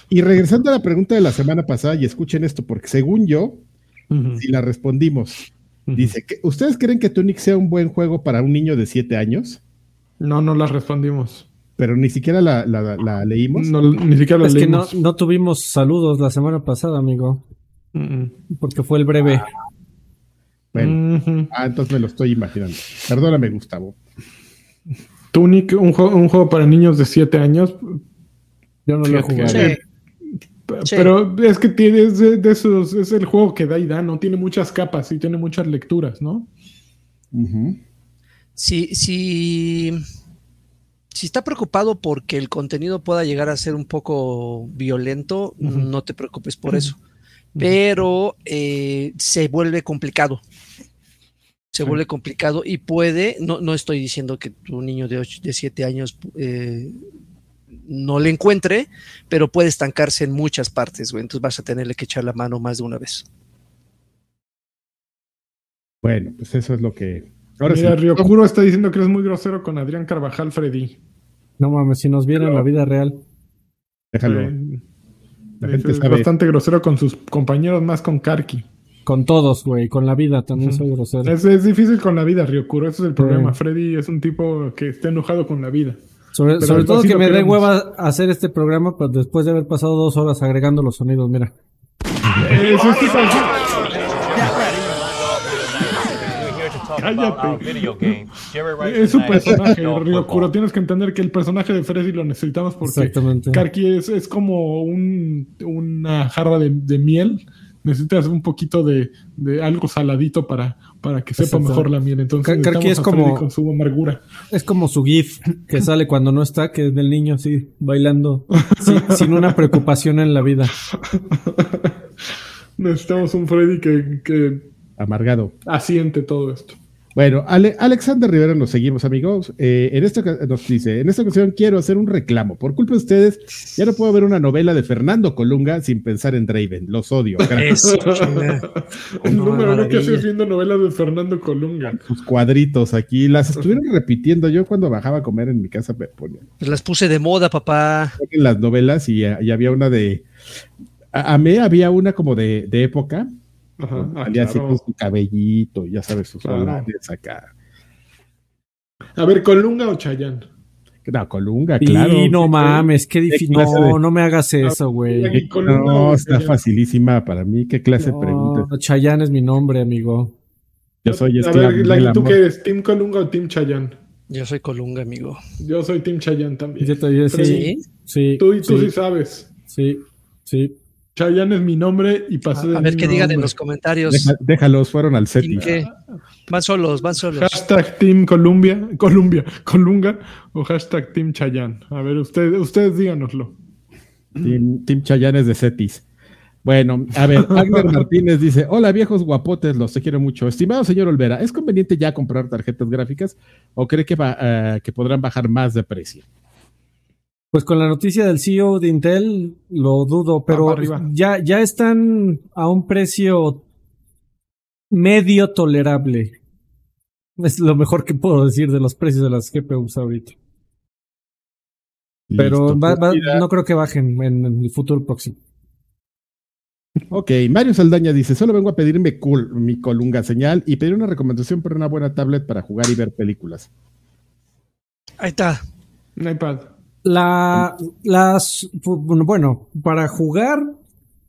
y regresando a la pregunta de la semana pasada, y escuchen esto, porque según yo, si la respondimos, dice, ¿ustedes creen que Tunic sea un buen juego para un niño de 7 años? No, no las respondimos. Pero ni siquiera la, la- la leímos. No, ni siquiera las Es que no, tuvimos saludos la semana pasada, amigo. Porque fue el breve. Bueno, ah, entonces me lo estoy imaginando. Perdóname, Gustavo. Tunic, un, juego- un juego para niños de 7 años. Yo no lo he jugado. Sí. P- Sí. Pero es que tiene es de, de esos, es el juego que da y da, ¿no? Tiene muchas capas y tiene muchas lecturas, ¿no? Ujú. Si, si, si está preocupado porque el contenido pueda llegar a ser un poco violento, no te preocupes por eso. Pero eh, se vuelve complicado. Se vuelve complicado y puede, no, no estoy diciendo que tu niño de, 8, de 7 años eh, no le encuentre, pero puede estancarse en muchas partes, güey. Entonces vas a tenerle que echar la mano más de una vez. Bueno, pues eso es lo que. Ahora Mira, sí. Ryokuro está diciendo que eres muy grosero con Adrián Carvajal, Freddy. No mames, si nos vieran en la vida real. Déjalo. Eh, La es- gente es sabe. bastante grosero con sus compañeros, más con Karki. Con todos, güey. Con la vida también soy grosero. Es, es difícil con la vida, Ryokuro. Ese es el problema. Sí. Freddy es un tipo que está enojado con la vida. Sobre, Pero todo que me dé hueva hacer este programa pues, después de haber pasado dos horas agregando los sonidos. Mira. Eso es. Es su personaje, Ryokuro. Tienes que entender que el personaje de Freddy lo necesitamos porque Exactamente. Karki es, es como un- una jarra de, de miel. Necesitas un poquito de, de algo saladito para, para que sepa mejor la miel. Entonces, Ka- Karki es como- con su amargura. Es como su GIF que sale cuando no está, que es del niño así, bailando, sin, sin una preocupación en la vida. Necesitamos un Freddy que, que Amargado. asiente todo esto. Bueno, Ale- Alexander Rivera nos seguimos, amigos. Eh, en esta nos dice, en esta ocasión quiero hacer un reclamo. Por culpa de ustedes, ya no puedo ver una novela de Fernando Colunga sin pensar en Draven. Los odio. Gracias. Eso. El No, número uno que haces viendo novelas de Fernando Colunga. Sus cuadritos aquí. Las estuvieron repitiendo. Yo cuando bajaba a comer en mi casa me ponía Pues las puse de moda, papá. en las novelas y, y había una de... A, a mí había una como de, de época. Ajá, ah, así claro. con su cabellito, ya sabes, sus Claro. acá. A ver, ¿Colunga o Chayán? No, Colunga, claro. no mames, qué difícil. No, de- no me hagas eso, güey. ¿Y Colunga No, está Chayán? facilísima para mí. ¿Qué clase de preguntas? No, Chayanne es mi nombre, amigo. Yo soy A ver, ¿tú qué eres? ¿Team Colunga o Team Chayán? Yo soy Colunga, amigo. Yo soy Team Chayán también. Yo te- yo sí, ¿Sí? sí, Tú y tú sí, sí, sabes. sí, sí. Chayán es mi nombre y pasé de A ver qué digan en los comentarios. Deja- déjalos, fueron al ¿Quién CETI. qué? Van solos, van solos. Hashtag Team Columbia, Columbia, Colunga o hashtag Team Chayán. A ver, ustedes, ustedes díganoslo. Team, Team Chayanes de CETIS. Bueno, a ver, Agner Martínez dice: Hola viejos guapotes, los te quiero mucho. Estimado señor Olvera, ¿es conveniente ya comprar tarjetas gráficas o cree que, va- eh, que podrán bajar más de precio? Pues con la noticia del CEO de Intel lo dudo, pero ya, ya están a un precio medio tolerable. Es lo mejor que puedo decir de los precios de las GPUs ahorita. Pero Listo, va- pues, va- no creo que bajen en, en el futuro próximo. Ok, Mario Saldaña dice: Solo vengo a pedirme cool, mi colunga señal y pedir una recomendación para una buena tablet para jugar y ver películas. Ahí está. Un iPad. La, las, bueno, para jugar,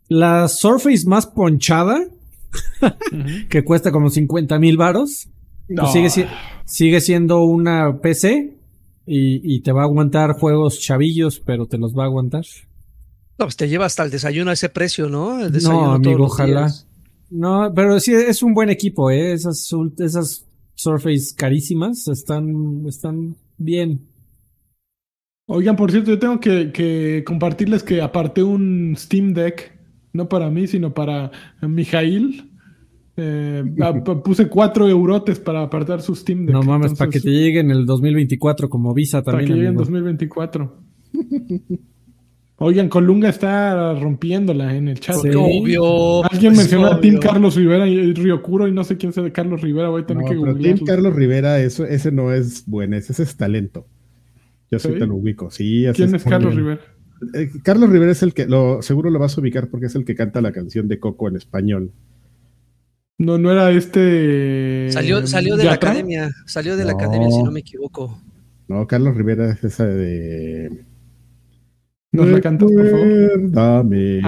la Surface más ponchada, que cuesta como 50 mil varos, pues sigue, si- sigue siendo una PC y, y te va a aguantar juegos chavillos, pero te los va a aguantar. No, pues te lleva hasta el desayuno a ese precio, ¿no? El desayuno No, todos amigo, los ojalá. días. No, pero sí es un buen equipo, ¿eh? Esas, esas Surface carísimas están, están bien. Oigan, por cierto, yo tengo que, que compartirles que aparté un Steam Deck, no para mí, sino para Mijail. Eh, puse cuatro eurotes para apartar su Steam Deck. No mames, para que te llegue en el 2024 como Visa para también. que llegue en amigo. 2024. Oigan, Colunga está rompiéndola en el chat. Sí. Obvio. Alguien pues, mencionó a obvio. Carlos Rivera y Ryokuro y no sé quién sea de Carlos Rivera. Voy a tener No, que pero Team googlearlo. Carlos Rivera, eso, ese no es bueno, ese es talento. Yo sí ¿Sí? te lo ubico, sí. ¿Quién es Carlos. Rivera? Eh, Carlos Rivera es el que, lo, seguro lo vas a ubicar porque es el que canta la canción de Coco en español. No, no era este. Salió, salió de la academia. Salió de la academia, si no me equivoco. No, Carlos Rivera es esa de. ¿Nos la cantas, por favor? Recuérdame.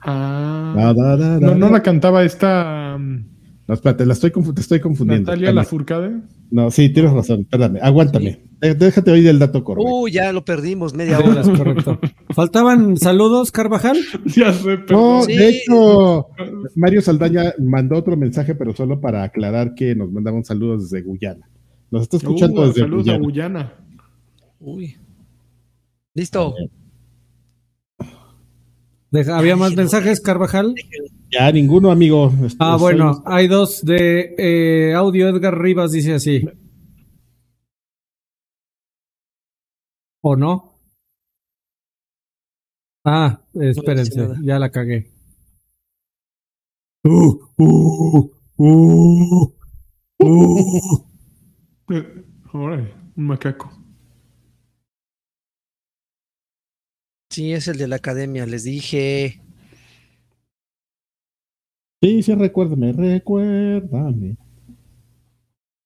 Ah. Da, da, da, No, da. no la cantaba esta. No, espérate, la estoy confu- te estoy confundiendo. Natalia Espérame. Lafourcade. No, sí, tienes razón. Espérame, aguántame. Déjate oír el dato correcto. Uy, ya lo perdimos media hora. correcto. Faltaban saludos, Carvajal. Ya sé, No, perdón. Sí. de hecho, Mario Saldaña mandó otro mensaje, pero solo para aclarar que nos mandaban saludos desde Guyana. Nos está escuchando Uh, desde saludos a Guyana. Guyana. Uy. Listo. Deja- ¿Había más no. mensajes, Carvajal? Ya, ninguno, amigo. Ah, bueno, hay dos de eh, audio. Edgar Rivas dice así. ¿O no? Ah, espérense, ya la cagué. Uh, uh, uh, uh. Eh, órale, un macaco. Sí, es el de la academia, les dije. Sí, sí, recuérdame, recuérdame.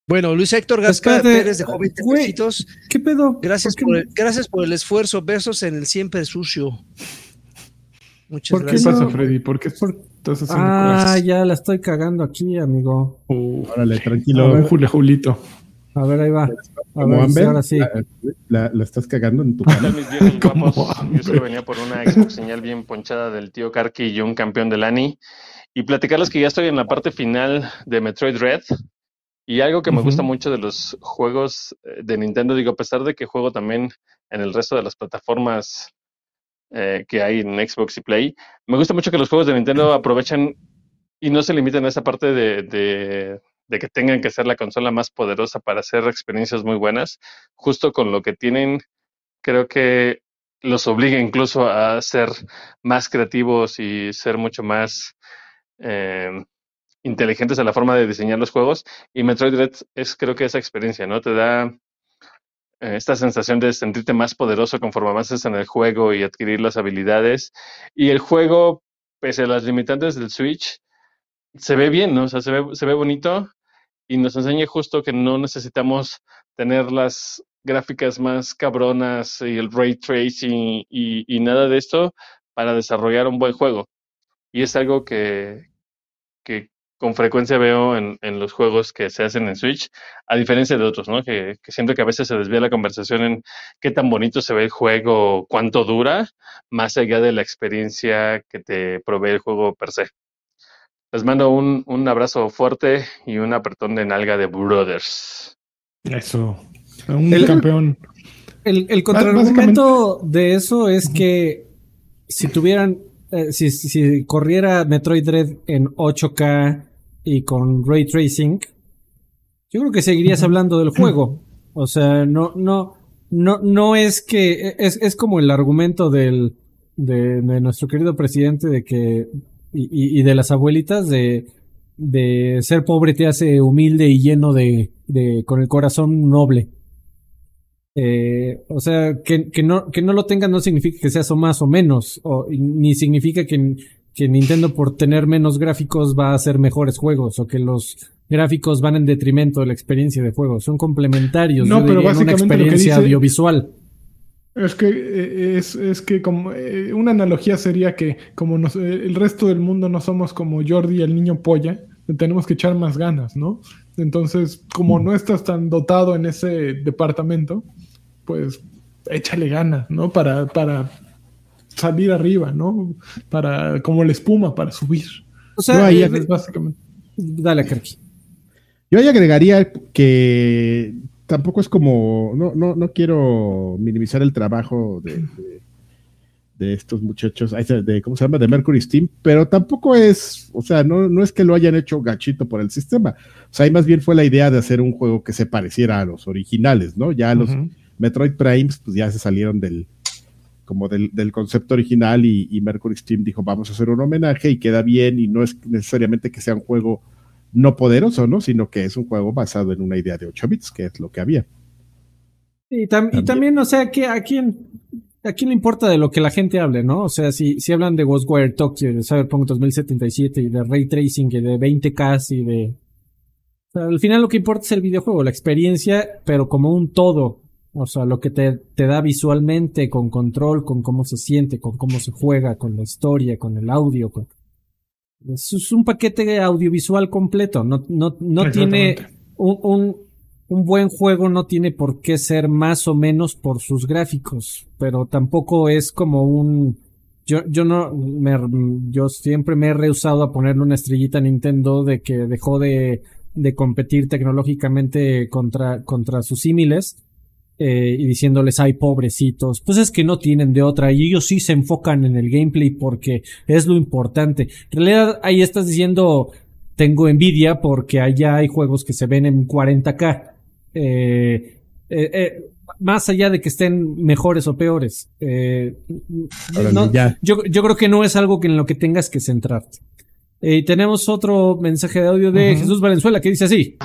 Bueno, Luis Héctor Gasca Espérate, Pérez dejó 20 güey. ¿Qué pedo? Gracias ¿Por qué por, no? el, gracias por el esfuerzo. Besos en el siempre sucio. Muchas ¿Por qué ¿Qué gracias. pasa, no? Freddy? ¿Por qué estás haciendo Ah, cosas? ya la estoy cagando aquí, amigo. Uh, Órale, tranquilo. ver, Julio Julito. A ver, ahí va. A Como ver si Amber, ahora sí. la, la- la estás cagando en tu ¿Qué cara. mis viejos ¿Cómo guapos? Yo solo venía por una Xbox señal bien ponchada del tío Karki y un campeón del ANI. Y platicarles que ya estoy en la parte final de Metroid Red. Y algo que me gusta mucho de los juegos eh, de Nintendo, digo, a pesar de que juego también en el resto de las plataformas eh, que hay en Xbox y Play, me gusta mucho que los juegos de Nintendo aprovechan y no se limitan a esa parte de, de, de que tengan que ser la consola más poderosa para hacer experiencias muy buenas. Justo con lo que tienen, creo que los obliga incluso a ser más creativos y ser mucho más eh, inteligentes en la forma de diseñar los juegos. Y Metroid Red es creo que esa experiencia, ¿no? Te da eh, esta sensación de sentirte más poderoso conforme avances en el juego y adquirir las habilidades. Y el juego, pese a las limitantes del Switch, se ve bien, ¿no? O sea, se ve, se ve bonito y nos enseña justo que no necesitamos tener las gráficas más cabronas y el ray tracing y nada de esto para desarrollar un buen juego. Y es algo que, que con frecuencia veo en, en los juegos que se hacen en Switch, a diferencia de otros, ¿no? Que, que siento que a veces se desvía la conversación en qué tan bonito se ve el juego, cuánto dura, más allá de la experiencia que te provee el juego per se. Les mando un, un abrazo fuerte y un apretón de nalga de Brothers. Eso. Un El- campeón. El, el contraargumento de eso es que si tuvieran, eh, si, si corriera Metroid Dread en 8K y con ray tracing, yo creo que seguirías hablando del juego. O sea, no, no, no, no es que es, es como el argumento del de, de nuestro querido presidente de que y, y- y de las abuelitas de de ser pobre te hace humilde y lleno de, de con el corazón noble. Eh, o sea, que, que, no, que no lo tengan no significa que seas o más o menos, o, ni significa que, que Nintendo por tener menos gráficos va a hacer mejores juegos, o que los gráficos van en detrimento de la experiencia de juego. Son complementarios, No, pero diría, una experiencia dice- audiovisual. Es que eh, es, es que como eh, una analogía sería que como nos- eh, el resto del mundo no somos como Jordi el niño polla, tenemos que echar más ganas, ¿no? Entonces, como no estás tan dotado en ese departamento, pues échale ganas, ¿no? Para, para salir arriba, ¿no? Para, como la espuma, para subir. O sea, ahí eh, Es básicamente. dale, Karki. Yo ahí agregaría que tampoco es como, no, no, no quiero minimizar el trabajo de, de, de estos muchachos, de, ¿cómo se llama? De Mercury Steam, pero tampoco es, o sea, no, no es que lo hayan hecho gachito por el sistema. O sea, ahí más bien fue la idea de hacer un juego que se pareciera a los originales, ¿no? Ya los Ujú. Metroid Primes, pues ya se salieron del, como del, del concepto original y, y Mercury Steam dijo, vamos a hacer un homenaje y queda bien y no es necesariamente que sea un juego no poderoso, ¿no? Sino que es un juego basado en una idea de 8 bits, que es lo que había. Y, tam- y También. también, o sea, que a quién, a quién le importa de lo que la gente hable, ¿no? O sea, si, si hablan de Ghostwire Tokyo, de Cyberpunk 2077 y de Ray Tracing y de 20K y de... o sea, al final lo que importa es el videojuego, la experiencia, pero como un todo. O sea, lo que te, te da visualmente, con control, con cómo se siente, con cómo se juega, con la historia, con el audio. Con... Es, es un paquete audiovisual completo. No, no, no tiene un, un, un buen juego no tiene por qué ser más o menos por sus gráficos, pero tampoco es como un yo, yo no me, yo siempre me he rehusado a ponerle una estrellita a Nintendo de que dejó de, de competir tecnológicamente contra, contra sus símiles eh, y diciéndoles ay pobrecitos, pues es que no tienen de otra y ellos sí se enfocan en el gameplay porque es lo importante. En realidad ahí estás diciendo tengo envidia porque allá hay juegos que se ven en 40k. Eh, eh, eh, más allá de que estén mejores o peores. Eh, no, yo, yo creo que no es algo que en lo que tengas que centrarte. Eh, tenemos otro mensaje de audio de. Jesús Valenzuela que dice así.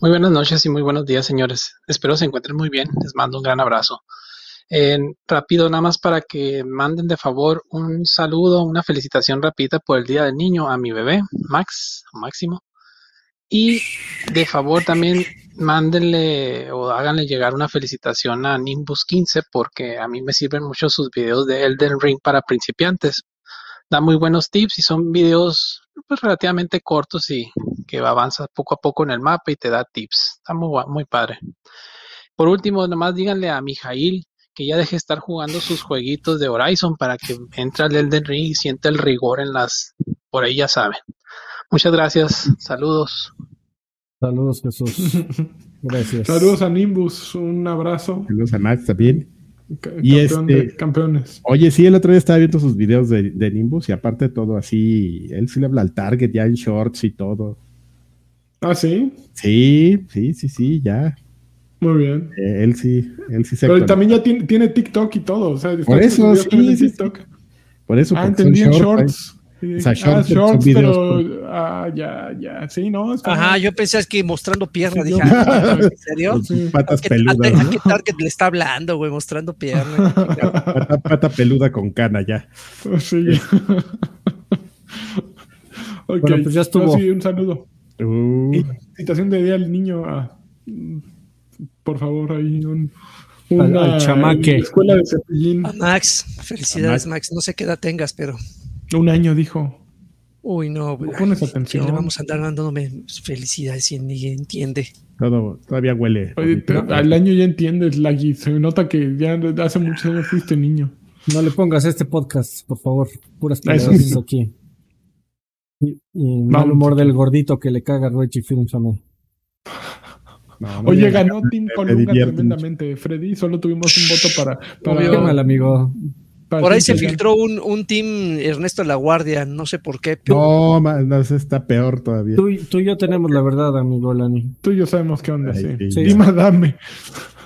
Muy buenas noches y muy buenos días, señores. Espero se encuentren muy bien. Les mando un gran abrazo. Rápido, nada más para que manden de favor un saludo, una felicitación rápida por el Día del Niño a mi bebé, Max, Máximo. Y de favor también mándenle o háganle llegar una felicitación a Nimbus 15 porque a mí me sirven mucho sus videos de Elden Ring para principiantes. Da muy buenos tips y son videos pues, relativamente cortos y que avanzas poco a poco en el mapa y te da tips. Está muy, muy padre. Por último, nomás díganle a Mijail que ya deje de estar jugando sus jueguitos de Horizon para que entre al Elden Ring y sienta el rigor en las... Por ahí ya saben. Muchas gracias. Saludos. Saludos, Jesús. Gracias. Saludos a Nimbus, un abrazo. Saludos a Max también. Ca- Y campeón este- de campeones. Oye, sí, el otro día estaba viendo sus videos de, de Nimbus y aparte de todo así, él sí le habla al Target ya en shorts y todo. Ah, sí, Sí, sí, sí, sí, ya. muy bien. Eh, él sí, él sí se Pero actualiza. también ya tiene, tiene TikTok y todo. O sea, Por eso, sí, sí, TikTok. Por eso, Ah, entendí en shorts, shorts. Sí. O sea, shorts son shorts, videos pero. Ah, ya, ya. Sí, no. está- Ajá, yo pensé que mostrando pierna. Sí, Dije, ah, ¿en serio? patas ¿A peludas, a- a ¿no? qué target le está hablando, güey? Mostrando pierna. Pata, pata peluda con cana ya. Sí. ok, Bueno, pues ya estuvo. Sí, un saludo. Uh, Y Citación de día al niño. ah, por favor, ahí un. Al- al una chamaque. Escuela de cepillín. A Max, felicidades, Max. No sé qué edad tengas, pero. Un año dijo. Uy, no, pones ¿Qué atención. le vamos a andar dándome felicidades y ni entiende? todo, todavía huele. Oye, al año ya entiendes, Lagui. Se nota que ya hace muchos años fuiste niño. No le pongas este podcast, por favor. Puras palabras aquí. Y, y mal humor del gordito que le caga a Richie Films a mí. No, Oye, ganó me Colunga tremendamente. Freddy, solo tuvimos un voto para. para, Obvio. Qué mal, amigo. para Por ahí se filtró un, un team Ernesto La Guardia, no sé por qué. pero- No, no, está peor todavía. Tú, y- tú y yo tenemos la verdad, amigo Lani. Tú y yo sabemos qué onda, Ay, sí. sí, Sí. Dima, dame.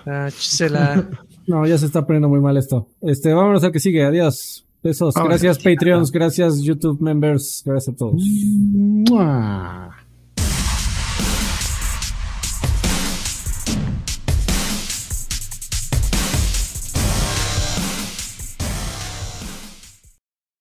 Ah, chisela. No, ya se está poniendo muy mal esto. Este, vámonos al que sigue. Adiós. Besos. Gracias, Patreons. Gracias, YouTube members. Gracias a todos. Mua.